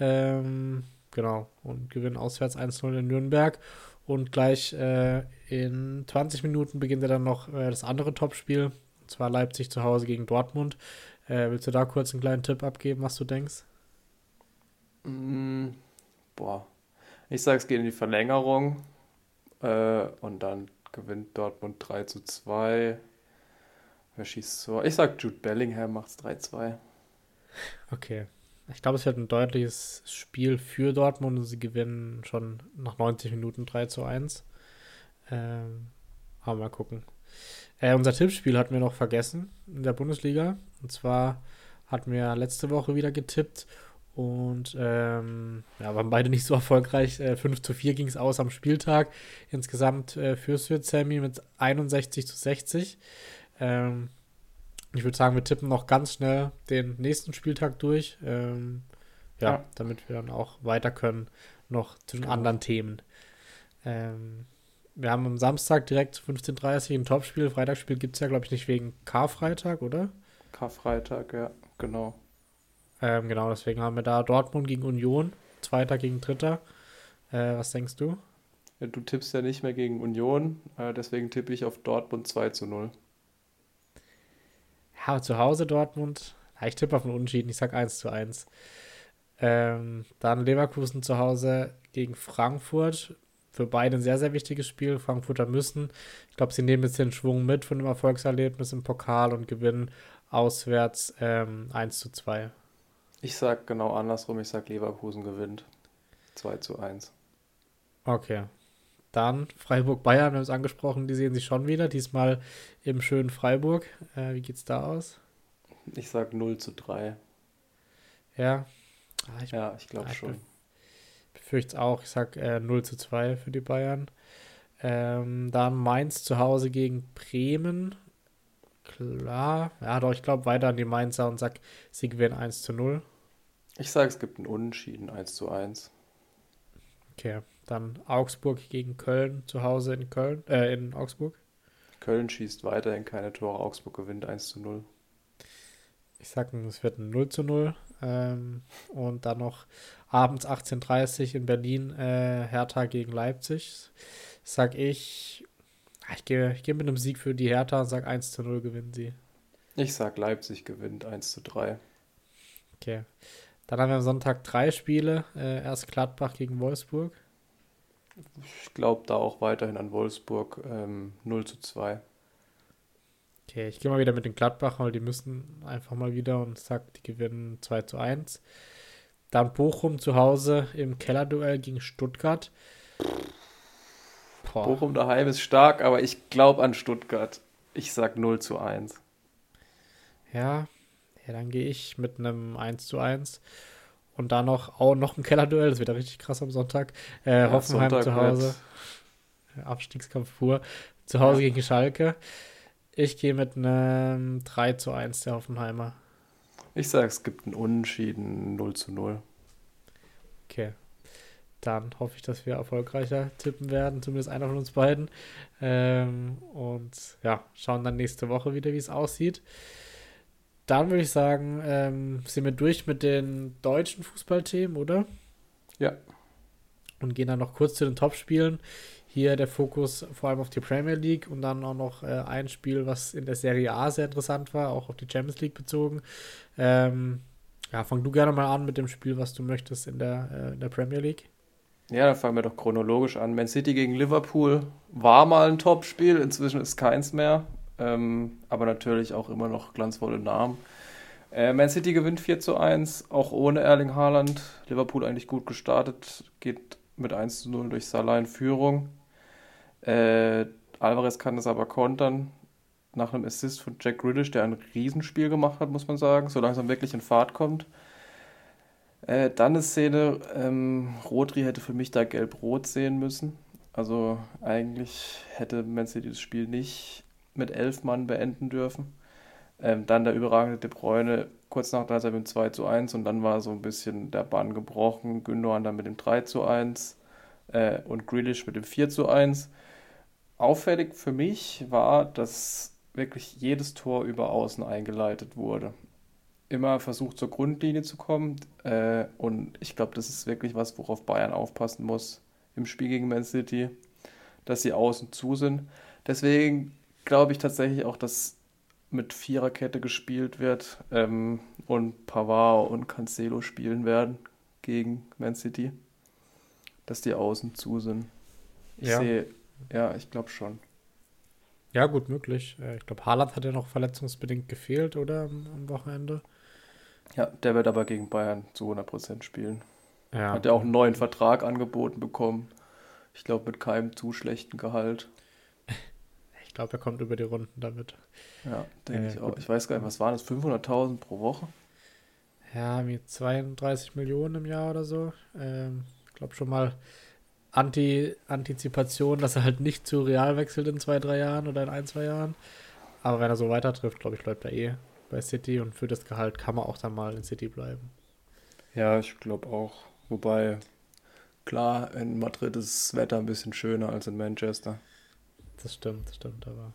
Ähm, genau. Und gewinnen auswärts 1-0 in Nürnberg. Und gleich äh, in 20 Minuten beginnt ja dann noch äh, das andere Topspiel. Und zwar Leipzig zu Hause gegen Dortmund. Äh, willst du da kurz einen kleinen Tipp abgeben, was du denkst? Mm, boah. Ich sage, es geht in die Verlängerung. Äh, und dann gewinnt Dortmund 3 zu 2. Wer schießt so? Ich sag Jude Bellingham macht es 3-2. Okay. Ich glaube, es wird ein deutliches Spiel für Dortmund und sie gewinnen schon nach 90 Minuten 3 zu 1. Ähm, aber mal gucken. Äh, unser Tippspiel hatten wir noch vergessen in der Bundesliga. Und zwar hatten wir letzte Woche wieder getippt und ähm, ja, waren beide nicht so erfolgreich. Äh, 5 zu 4 ging es aus am Spieltag. Insgesamt äh, jetzt, Sammy, mit 61 zu 60. Ähm, ich würde sagen, wir tippen noch ganz schnell den nächsten Spieltag durch. Ähm, ja, ja, damit wir dann auch weiter können, noch zu den genau. anderen Themen. Ähm, wir haben am Samstag direkt 15.30 Uhr ein Topspiel. Freitagsspiel gibt es ja, glaube ich, nicht wegen Karfreitag, oder? Karfreitag, ja, genau. Ähm, genau, deswegen haben wir da Dortmund gegen Union, Zweiter gegen Dritter. Äh, was denkst du? Ja, du tippst ja nicht mehr gegen Union, äh, deswegen tippe ich auf Dortmund 2 zu 0. Ja, zu Hause Dortmund. Ja, ich tippe auf einen Unentschieden, ich sag 1 zu 1. Ähm, dann Leverkusen zu Hause gegen Frankfurt. Für beide ein sehr, sehr wichtiges Spiel. Frankfurter müssen. Ich glaube, sie nehmen ein bisschen Schwung mit von dem Erfolgserlebnis im Pokal und gewinnen auswärts ähm, 1 zu 2. Ich sag genau andersrum, ich sag Leverkusen gewinnt. 2 zu 1. Okay. Dann Freiburg-Bayern, wir haben es angesprochen, die sehen sich schon wieder, diesmal im schönen Freiburg. Äh, wie geht's da aus? Ich sag 0 zu 3. Ja. Ah, ich, ja, ich glaube ah, schon. Befürchte es auch. Ich sag äh, 0 zu 2 für die Bayern. Ähm, dann Mainz zu Hause gegen Bremen klar. Ja, doch, ich glaube weiter an die Mainzer und sag, sie gewinnen 1 zu 0. Ich sage, es gibt einen Unentschieden 1 zu 1. Okay, dann Augsburg gegen Köln zu Hause in Köln, äh, in Augsburg. Köln schießt weiterhin keine Tore, Augsburg gewinnt 1 zu 0. Ich sag, es wird ein 0 zu 0. Ähm, und dann noch abends 18.30 Uhr in Berlin äh, Hertha gegen Leipzig. Sag ich ich gehe, ich gehe mit einem Sieg für die Hertha und sage 1 zu 0 gewinnen sie. Ich sage Leipzig gewinnt 1 zu 3. Okay. Dann haben wir am Sonntag drei Spiele. Äh, erst Gladbach gegen Wolfsburg. Ich glaube da auch weiterhin an Wolfsburg ähm, 0 zu 2. Okay, ich gehe mal wieder mit den Gladbach, weil die müssen einfach mal wieder und sag, die gewinnen 2 zu 1. Dann Bochum zu Hause im Kellerduell gegen Stuttgart. Boah. Bochum daheim ist stark, aber ich glaube an Stuttgart. Ich sag 0 zu 1. Ja, ja dann gehe ich mit einem 1 zu 1. Und dann noch, auch noch ein Kellerduell, das wird ja richtig krass am Sonntag. Äh, ja, Hoffenheim Sonntag zu Hause. Abstiegskampf pur. Zu Hause ja. gegen Schalke. Ich gehe mit einem 3 zu 1 der Hoffenheimer. Ich sage, es gibt einen Unentschieden 0 zu 0. Okay, dann hoffe ich, dass wir erfolgreicher tippen werden, zumindest einer von uns beiden. Ähm, und ja, schauen dann nächste Woche wieder, wie es aussieht. Dann würde ich sagen, ähm, sind wir durch mit den deutschen Fußballthemen, oder? Ja. Und gehen dann noch kurz zu den Topspielen. Hier der Fokus vor allem auf die Premier League und dann auch noch äh, ein Spiel, was in der Serie A sehr interessant war, auch auf die Champions League bezogen. Ähm, ja, fang du gerne mal an mit dem Spiel, was du möchtest in der, äh, in der Premier League. Ja, dann fangen wir doch chronologisch an. Man City gegen Liverpool war mal ein Top-Spiel, inzwischen ist keins mehr. Ähm, aber natürlich auch immer noch glanzvolle Namen. Äh, Man City gewinnt 4 zu 1, auch ohne Erling Haaland. Liverpool eigentlich gut gestartet, geht mit 1 zu 0 durch Salah in Führung. Äh, Alvarez kann das aber kontern nach einem Assist von Jack Grealish, der ein Riesenspiel gemacht hat, muss man sagen, so langsam wirklich in Fahrt kommt. Äh, dann eine Szene, ähm, Rodri hätte für mich da gelb-rot sehen müssen. Also eigentlich hätte Man City das Spiel nicht mit elf Mann beenden dürfen. Ähm, dann der überragende De Bruyne kurz nach der mit dem 2 zu 1 und dann war so ein bisschen der Bann gebrochen. Gündogan dann mit dem 3 zu 1 äh, und Grealish mit dem 4 zu 1. Auffällig für mich war, dass wirklich jedes Tor über Außen eingeleitet wurde. Immer versucht zur Grundlinie zu kommen äh, und ich glaube, das ist wirklich was, worauf Bayern aufpassen muss im Spiel gegen Man City, dass sie außen zu sind. Deswegen glaube ich tatsächlich auch, dass mit Viererkette gespielt wird ähm, und Pavard und Cancelo spielen werden gegen Man City, dass die außen zu sind. Ich ja. sehe, ja, ich glaube schon. Ja, gut möglich. Äh, ich glaube, Haaland hat ja noch verletzungsbedingt gefehlt, oder am Wochenende? Ja, der wird aber gegen Bayern zu 100% spielen. Ja. Hat ja auch einen neuen Vertrag angeboten bekommen. Ich glaube, mit keinem zu schlechten Gehalt. Ich glaube, er kommt über die Runden damit. Ja, denke äh, ich auch. Ich weiß gar nicht, was waren das? 500.000 pro Woche? Ja, mit 32 Millionen im Jahr oder so. Ähm, ich glaube schon mal Anti Antizipation, dass er halt nicht zu Real wechselt in zwei, drei Jahren oder in ein, zwei Jahren. Aber wenn er so weiter trifft, glaube ich, bleibt er eh bei City und für das Gehalt kann man auch dann mal in City bleiben. Ja, ich glaube auch. Wobei, klar, in Madrid ist das Wetter ein bisschen schöner als in Manchester. Das stimmt, das stimmt, aber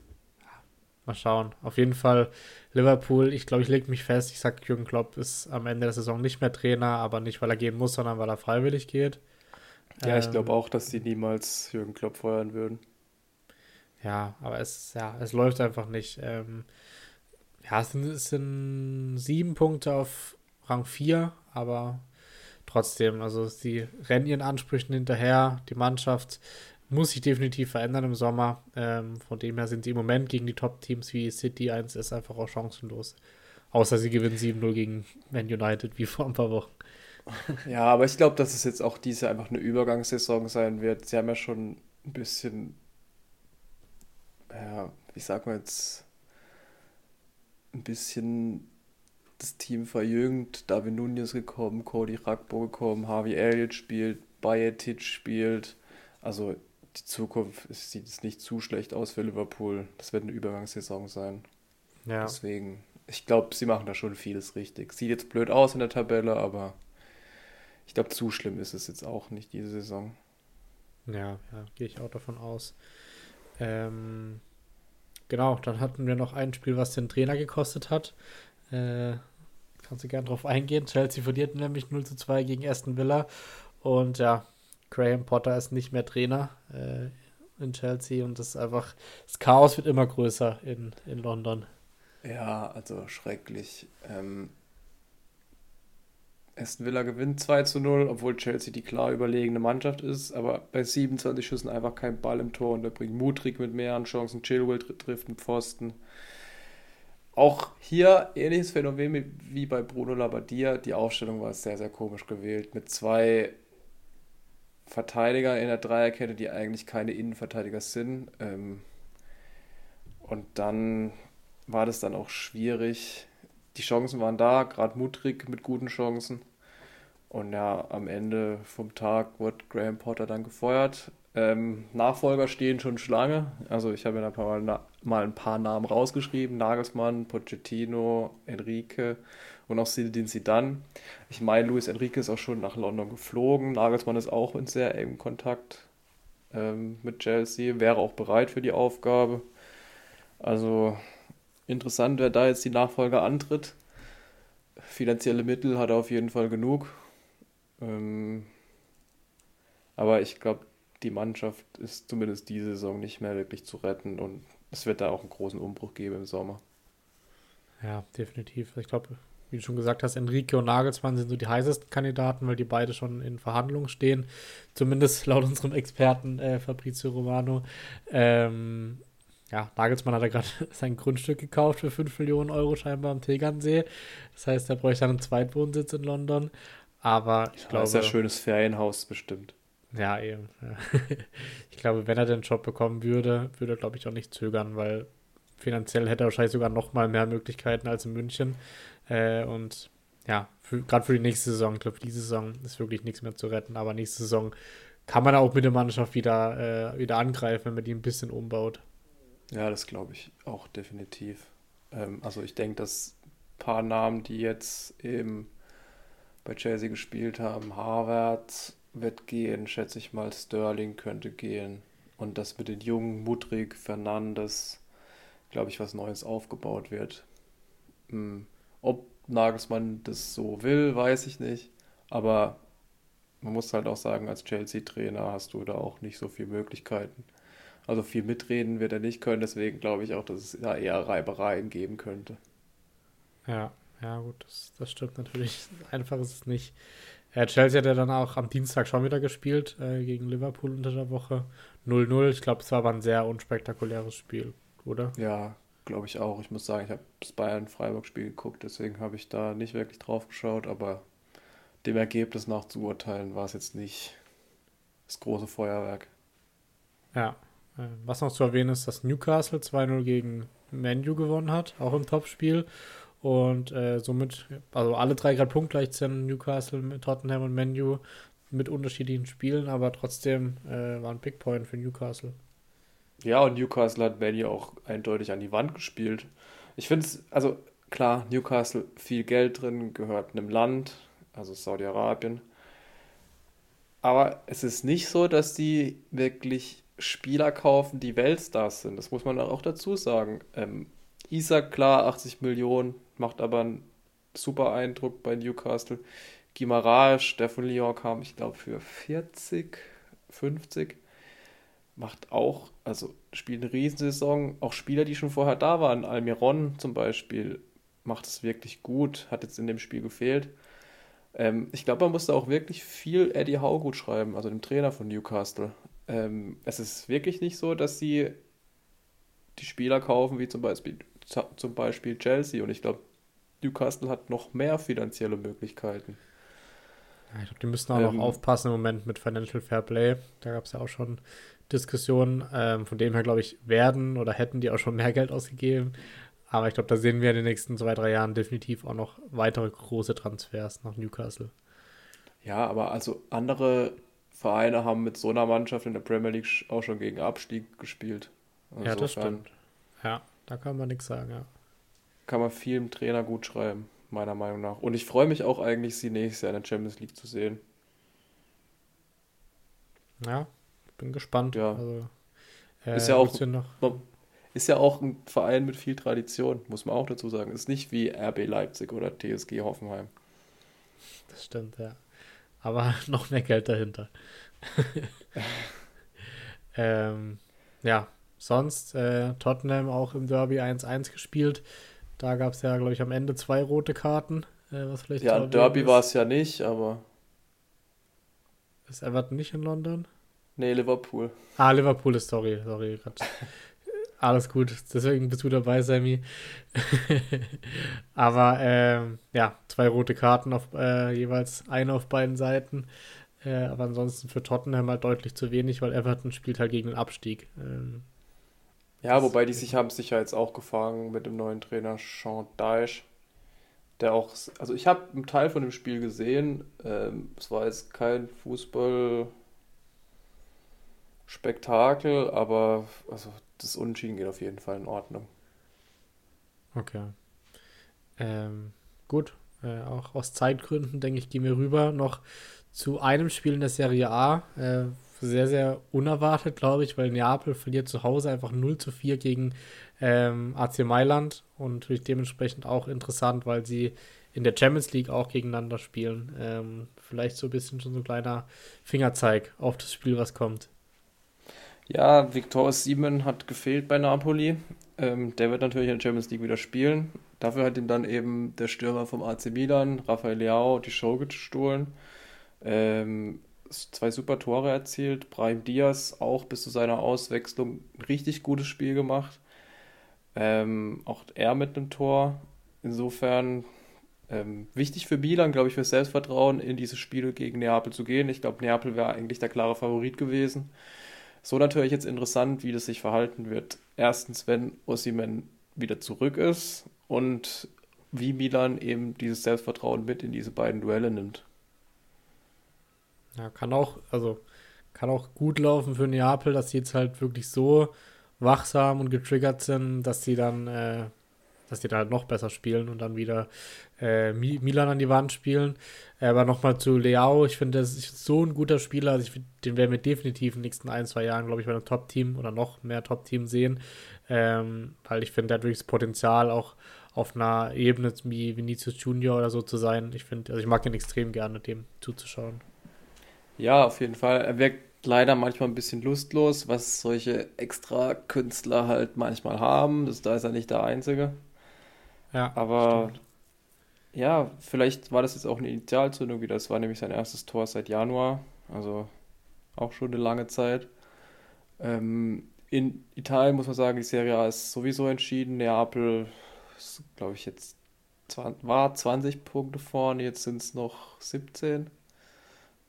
mal schauen. Auf jeden Fall Liverpool, ich glaube, ich lege mich fest, ich sage, Jürgen Klopp ist am Ende der Saison nicht mehr Trainer, aber nicht, weil er gehen muss, sondern weil er freiwillig geht. Ja, ich glaube ähm, auch, dass sie niemals Jürgen Klopp feuern würden. Ja, aber es, ja, es läuft einfach nicht. Ähm, ja, es sind, es sind sieben Punkte auf Rang 4, aber trotzdem, also sie rennen ihren Ansprüchen hinterher. Die Mannschaft muss sich definitiv verändern im Sommer. Ähm, von dem her sind sie im Moment gegen die Top-Teams wie City 1 ist einfach auch chancenlos. Außer sie gewinnen 7-0 gegen Man United wie vor ein paar Wochen. Ja, aber ich glaube, dass es jetzt auch diese einfach eine Übergangssaison sein wird. Sie haben ja schon ein bisschen, ja, wie sagt man jetzt, ein bisschen das Team verjüngt. David Nunez gekommen, Cody Rakbo gekommen, Harvey Elliott spielt, Bayetic spielt. Also die Zukunft sieht es nicht zu schlecht aus für Liverpool. Das wird eine Übergangssaison sein. Ja. Deswegen, ich glaube, sie machen da schon vieles richtig. Sieht jetzt blöd aus in der Tabelle, aber ich glaube, zu schlimm ist es jetzt auch nicht diese Saison. Ja, ja, gehe ich auch davon aus. Ähm, genau, dann hatten wir noch ein Spiel, was den Trainer gekostet hat. Äh, kannst du gerne drauf eingehen. Chelsea verliert nämlich 0 zu 2 gegen Aston Villa. Und ja, Graham Potter ist nicht mehr Trainer äh, in Chelsea und das ist einfach, das Chaos wird immer größer in, in London. Ja, also schrecklich. Ähm, Aston Villa gewinnt 2 zu 0, obwohl Chelsea die klar überlegene Mannschaft ist, aber bei 27 Schüssen einfach kein Ball im Tor und da bringt Mutrig mit mehreren Chancen, Chilwell trifft einen Pfosten. Auch hier ähnliches Phänomen wie bei Bruno Labbadia. Die Aufstellung war sehr, sehr komisch gewählt mit zwei Verteidiger in der Dreierkette, die eigentlich keine Innenverteidiger sind. Ähm, und dann war das dann auch schwierig, die Chancen waren da, gerade Mutrig mit guten Chancen. Und ja, am Ende vom Tag wurde Graham Potter dann gefeuert. Ähm, Nachfolger stehen schon Schlange. Also ich habe mir da mal, mal ein paar Namen rausgeschrieben. Nagelsmann, Pochettino, Enrique und auch Zinedine Zidane. Ich meine, Luis Enrique ist auch schon nach London geflogen. Nagelsmann ist auch in sehr engem Kontakt ähm, mit Chelsea, wäre auch bereit für die Aufgabe. Also Interessant, wer da jetzt die Nachfolger antritt. Finanzielle Mittel hat er auf jeden Fall genug. Ähm, aber ich glaube, die Mannschaft ist zumindest diese Saison nicht mehr wirklich zu retten und es wird da auch einen großen Umbruch geben im Sommer. Ja, definitiv. Ich glaube, wie du schon gesagt hast, Enrique und Nagelsmann sind so die heißesten Kandidaten, weil die beide schon in Verhandlungen stehen. Zumindest laut unserem Experten äh, Fabrizio Romano. Ähm, ja, Nagelsmann hat ja gerade sein Grundstück gekauft für 5 Millionen Euro scheinbar am Tegernsee. Das heißt, er bräuchte dann einen Zweitwohnsitz in London. Aber ich ja, glaube. Das ist ja ein schönes Ferienhaus bestimmt. Ja, eben. Ja. Ich glaube, wenn er den Job bekommen würde, würde er, glaube ich, auch nicht zögern, weil finanziell hätte er wahrscheinlich sogar noch mal mehr Möglichkeiten als in München. Äh, und ja, gerade für die nächste Saison, ich glaube, diese Saison ist wirklich nichts mehr zu retten, aber nächste Saison kann man auch mit der Mannschaft wieder, äh, wieder angreifen, wenn man die ein bisschen umbaut. Ja, das glaube ich auch definitiv. Ähm, also ich denke, dass ein paar Namen, die jetzt eben bei Chelsea gespielt haben, Harvard wird gehen, schätze ich mal, Sterling könnte gehen. Und dass mit den jungen Mudrik, Fernandes, glaube ich, was Neues aufgebaut wird. Hm. Ob Nagelsmann das so will, weiß ich nicht. Aber man muss halt auch sagen, als Chelsea-Trainer hast du da auch nicht so viele Möglichkeiten. Also viel mitreden wird er nicht können, deswegen glaube ich auch, dass es da eher Reibereien geben könnte. Ja, ja, gut, das, das stimmt natürlich. Einfach ist es nicht. Ja, Chelsea hat ja dann auch am Dienstag schon wieder gespielt äh, gegen Liverpool unter der Woche. 0-0. Ich glaube, es war aber ein sehr unspektakuläres Spiel, oder? Ja, glaube ich auch. Ich muss sagen, ich habe das Bayern-Freiburg-Spiel geguckt, deswegen habe ich da nicht wirklich drauf geschaut, aber dem Ergebnis nach zu urteilen war es jetzt nicht das große Feuerwerk. Ja, was noch zu erwähnen ist, dass Newcastle 2-0 gegen Manu gewonnen hat, auch im Topspiel. Und äh, somit, also alle drei gerade punktgleich sind, Newcastle, mit Tottenham und Manu mit unterschiedlichen Spielen, aber trotzdem äh, war ein Big Point für Newcastle. Ja, und Newcastle hat Manu auch eindeutig an die Wand gespielt. Ich finde es, also klar, Newcastle viel Geld drin, gehört einem Land, also Saudi-Arabien. Aber es ist nicht so, dass die wirklich Spieler kaufen, die Weltstars sind. Das muss man auch dazu sagen. Ähm, Isaac, klar, 80 Millionen, macht aber einen super Eindruck bei Newcastle. Guimaraes, der von Lyon kam, ich glaube, für 40, 50. Macht auch, also spielt eine Riesensaison. Auch Spieler, die schon vorher da waren, Almiron zum Beispiel, macht es wirklich gut, hat jetzt in dem Spiel gefehlt. Ähm, ich glaube, man musste auch wirklich viel Eddie Howe gut schreiben, also dem Trainer von Newcastle. Ähm, es ist wirklich nicht so, dass sie die Spieler kaufen, wie zum Beispiel, zum Beispiel Chelsea. Und ich glaube, Newcastle hat noch mehr finanzielle Möglichkeiten. Ja, ich glaube, die müssen auch ähm, noch aufpassen im Moment mit Financial Fair Play. Da gab es ja auch schon Diskussionen. Ähm, von dem her, glaube ich, werden oder hätten die auch schon mehr Geld ausgegeben. Aber ich glaube, da sehen wir in den nächsten zwei, drei Jahren definitiv auch noch weitere große Transfers nach Newcastle. Ja, aber also andere Vereine haben mit so einer Mannschaft in der Premier League auch schon gegen Abstieg gespielt. Insofern ja, das stimmt. Ja, da kann man nichts sagen, ja. Kann man viel im Trainer gut schreiben, meiner Meinung nach. Und ich freue mich auch eigentlich, sie nächstes Jahr in der Champions League zu sehen. Ja, bin gespannt. Ja. Also, äh, ist ja auch noch ist ja auch ein Verein mit viel Tradition, muss man auch dazu sagen. Ist nicht wie RB Leipzig oder TSG Hoffenheim. Das stimmt, ja. Aber noch mehr Geld dahinter. ähm, ja, sonst äh, Tottenham auch im Derby 1-1 gespielt. Da gab es ja, glaube ich, am Ende zwei rote Karten. Äh, was vielleicht ja, Derby war es ja nicht, aber. Ist Everton nicht in London? Nee, Liverpool. Ah, Liverpool ist, sorry, sorry. Alles gut, deswegen bist du dabei, Sammy. Aber ähm, ja, zwei rote Karten auf äh, jeweils eine auf beiden Seiten. Äh, aber ansonsten für Tottenham halt deutlich zu wenig, weil Everton spielt halt gegen den Abstieg. Ähm, ja, wobei die sich haben sich ja jetzt auch gefangen mit dem neuen Trainer Sean Dyche. Der auch, also ich habe einen Teil von dem Spiel gesehen. Ähm, es war jetzt kein Fußball. Spektakel, aber also das Unentschieden geht auf jeden Fall in Ordnung. Okay. Ähm, gut. Äh, auch aus Zeitgründen, denke ich, gehen wir rüber noch zu einem Spiel in der Serie A. Äh, sehr, sehr unerwartet, glaube ich, weil Neapel verliert zu Hause einfach 0 zu 4 gegen ähm, AC Mailand und natürlich dementsprechend auch interessant, weil sie in der Champions League auch gegeneinander spielen. Ähm, vielleicht so ein bisschen schon so ein kleiner Fingerzeig auf das Spiel, was kommt. Ja, Viktor Siemen hat gefehlt bei Napoli. Ähm, der wird natürlich in der Champions League wieder spielen. Dafür hat ihm dann eben der Stürmer vom AC Milan, Rafael Leao, die Show gestohlen. Ähm, zwei super Tore erzielt. Brahim Diaz auch bis zu seiner Auswechslung ein richtig gutes Spiel gemacht. Ähm, auch er mit einem Tor. Insofern ähm, wichtig für Milan, glaube ich, für Selbstvertrauen in diese Spiele gegen Neapel zu gehen. Ich glaube, Neapel wäre eigentlich der klare Favorit gewesen. So natürlich jetzt interessant, wie das sich verhalten wird. Erstens, wenn Osimhen wieder zurück ist und wie Milan eben dieses Selbstvertrauen mit in diese beiden Duelle nimmt. Ja, kann auch, also kann auch gut laufen für Neapel, dass sie jetzt halt wirklich so wachsam und getriggert sind, dass sie dann, äh, dass die da halt noch besser spielen und dann wieder äh, Milan an die Wand spielen. Aber nochmal zu Leao, ich finde, das ist so ein guter Spieler, also ich, den werden wir definitiv in den nächsten ein, zwei Jahren, glaube ich, bei einem Top-Team oder noch mehr Top-Team sehen, ähm, weil ich finde, der hat wirklich das Potenzial auch auf einer Ebene wie Vinicius Junior oder so zu sein. Ich finde, also ich mag ihn extrem gerne, dem zuzuschauen. Ja, auf jeden Fall. Er wirkt leider manchmal ein bisschen lustlos, was solche extra Künstler halt manchmal haben. Das, da ist er nicht der Einzige. Ja, aber stimmt. ja, vielleicht war das jetzt auch eine Initialzündung wieder. Das war nämlich sein erstes Tor seit Januar, also auch schon eine lange Zeit. Ähm, in Italien muss man sagen, die Serie A ist sowieso entschieden. Neapel glaube ich, jetzt war 20 Punkte vorne, jetzt sind es noch 17,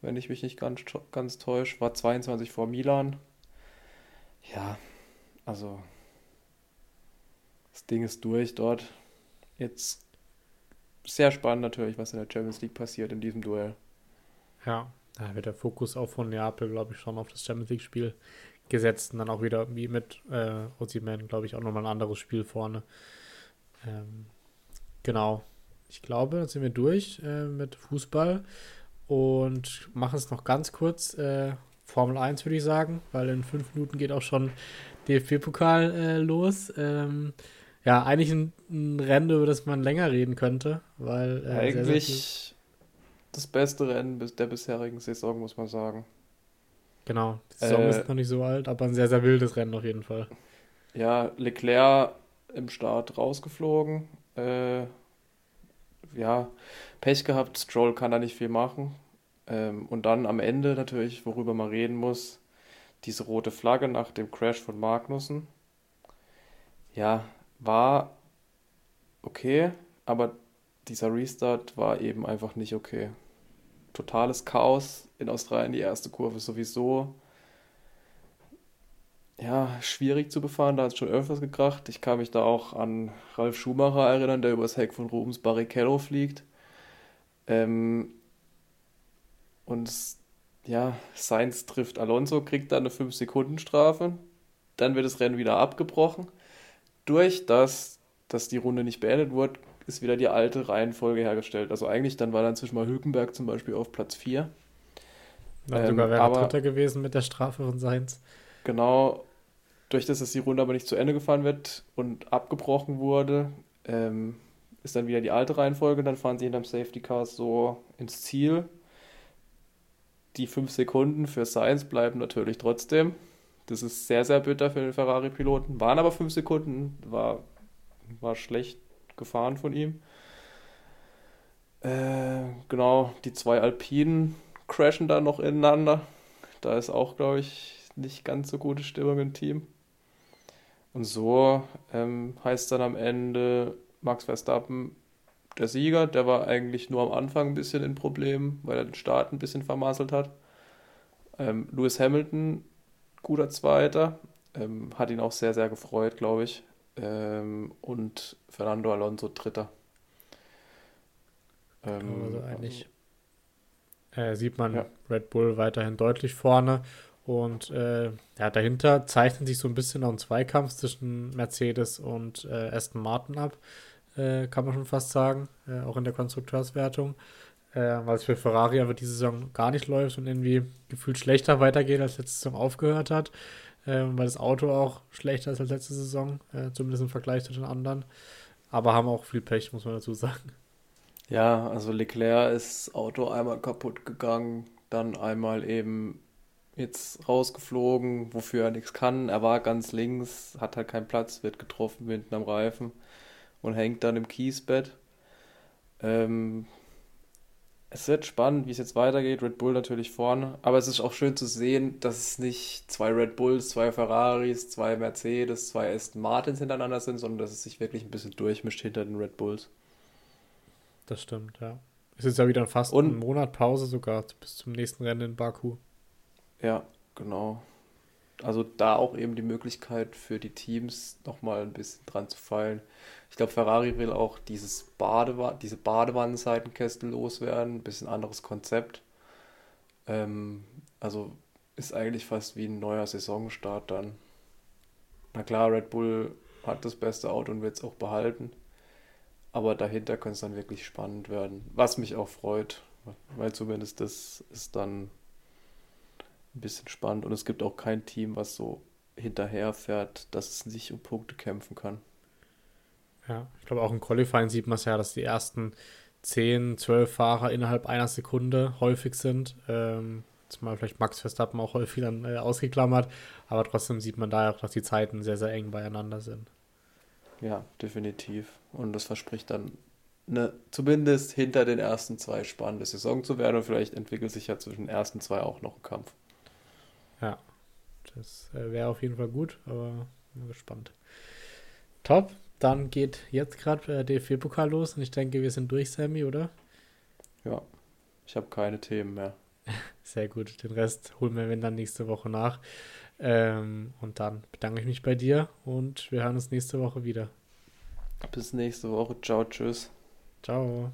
wenn ich mich nicht ganz, ganz täusche. War 22 vor Milan. Ja, also das Ding ist durch dort. Jetzt sehr spannend natürlich, was in der Champions League passiert in diesem Duell. Ja, da wird der Fokus auch von Neapel, glaube ich, schon auf das Champions League-Spiel gesetzt und dann auch wieder wie mit äh, Ozyman, glaube ich, auch nochmal ein anderes Spiel vorne. Ähm, genau. Ich glaube, dann sind wir durch äh, mit Fußball und machen es noch ganz kurz. Äh, Formel 1 würde ich sagen, weil in fünf Minuten geht auch schon DFB-Pokal äh, los. Ähm, ja, eigentlich ein, ein, Rennen, über das man länger reden könnte, weil. Äh, eigentlich sehr, sehr das beste Rennen der bisherigen Saison, muss man sagen. Genau, die Saison äh, ist noch nicht so alt, aber ein sehr, sehr wildes Rennen auf jeden Fall. Ja, Leclerc im Start rausgeflogen. Äh, ja, Pech gehabt, Stroll kann da nicht viel machen. Ähm, und dann am Ende natürlich, worüber man reden muss, diese rote Flagge nach dem Crash von Magnussen. Ja, war okay, aber dieser Restart war eben einfach nicht okay. Totales Chaos in Australien, die erste Kurve sowieso ja, schwierig zu befahren. Da hat es schon öfters gekracht. Ich kann mich da auch an Ralf Schumacher erinnern, der übers Heck von Rubens Barrichello fliegt. Ähm, und ja, Sainz trifft Alonso, kriegt dann eine 5-Sekunden-Strafe. Dann wird das Rennen wieder abgebrochen. Durch das, dass die Runde nicht beendet wurde, ist wieder die alte Reihenfolge hergestellt. Also eigentlich dann war dann zwischen mal Hülkenberg zum Beispiel auf Platz 4. Dann ähm, sogar wäre er Dritter gewesen mit der Strafe von Sainz. Genau, durch das, dass die Runde aber nicht zu Ende gefahren wird und abgebrochen wurde, ähm, ist dann wieder die alte Reihenfolge. Dann fahren sie hinterm Safety Car so ins Ziel. Die fünf Sekunden für Sainz bleiben natürlich trotzdem. Das ist sehr, sehr bitter für den Ferrari-Piloten. Waren aber fünf Sekunden, war, war schlecht gefahren von ihm. Äh, genau, die zwei Alpinen crashen da noch ineinander. Da ist auch, glaube ich, nicht ganz so gute Stimmung im Team. Und so ähm, heißt dann am Ende Max Verstappen der Sieger. Der war eigentlich nur am Anfang ein bisschen in Problemen, weil er den Start ein bisschen vermasselt hat. Ähm, Lewis Hamilton, guter Zweiter, ähm, hat ihn auch sehr, sehr gefreut, glaube ich. Ähm, und Fernando Alonso Dritter. Ähm, also eigentlich äh, sieht man ja. Red Bull weiterhin deutlich vorne und äh, ja, dahinter zeichnet sich so ein bisschen noch ein Zweikampf zwischen Mercedes und äh, Aston Martin ab, äh, kann man schon fast sagen, äh, auch in der Konstrukteurswertung, äh, weil es für Ferrari aber diese Saison gar nicht läuft und irgendwie gefühlt schlechter weitergeht, als letzte Saison aufgehört hat, ähm, weil das Auto auch schlechter ist als letzte Saison, äh, zumindest im Vergleich zu den anderen, aber haben auch viel Pech, muss man dazu sagen. Ja, also Leclerc ist Auto einmal kaputt gegangen, dann einmal eben jetzt rausgeflogen, wofür er nichts kann. Er war ganz links, hat halt keinen Platz, wird getroffen hinten am Reifen und hängt dann im Kiesbett. Ähm, Es wird spannend, wie es jetzt weitergeht. Red Bull natürlich vorne. Aber es ist auch schön zu sehen, dass es nicht zwei Red Bulls, zwei Ferraris, zwei Mercedes, zwei Aston Martins hintereinander sind, sondern dass es sich wirklich ein bisschen durchmischt hinter den Red Bulls. Das stimmt, ja. Es ist ja wieder fast Und, ein Monat Pause sogar bis zum nächsten Rennen in Baku. Ja, genau. Also da auch eben die Möglichkeit für die Teams nochmal ein bisschen dran zu feilen. Ich glaube, Ferrari will auch dieses Badewa diese Badewannenseitenkästel loswerden, ein bisschen anderes Konzept. Ähm, also ist eigentlich fast wie ein neuer Saisonstart dann. Na klar, Red Bull hat das beste Auto und wird es auch behalten. Aber dahinter könnte es dann wirklich spannend werden. Was mich auch freut, weil zumindest das ist dann ein bisschen spannend. Und es gibt auch kein Team, was so hinterher fährt, dass es nicht um Punkte kämpfen kann. Ja, ich glaube auch im Qualifying sieht man es ja, dass die ersten 10, 12 Fahrer innerhalb einer Sekunde häufig sind. Ähm, zumal vielleicht Max Verstappen auch häufig dann äh, ausgeklammert, aber trotzdem sieht man da auch, dass die Zeiten sehr, sehr eng beieinander sind. Ja, definitiv. Und das verspricht dann eine, zumindest hinter den ersten zwei spannende Saison zu werden und vielleicht entwickelt sich ja zwischen den ersten zwei auch noch ein Kampf. Ja, das äh, wäre auf jeden Fall gut, aber bin gespannt. Top, dann geht jetzt gerade äh, DFB-Pokal los und ich denke, wir sind durch, Sammy, oder? Ja, ich habe keine Themen mehr. Sehr gut, den Rest holen wir wenn dann nächste Woche nach. Ähm, und dann bedanke ich mich bei dir und wir hören uns nächste Woche wieder. Bis nächste Woche. Ciao, tschüss. Ciao.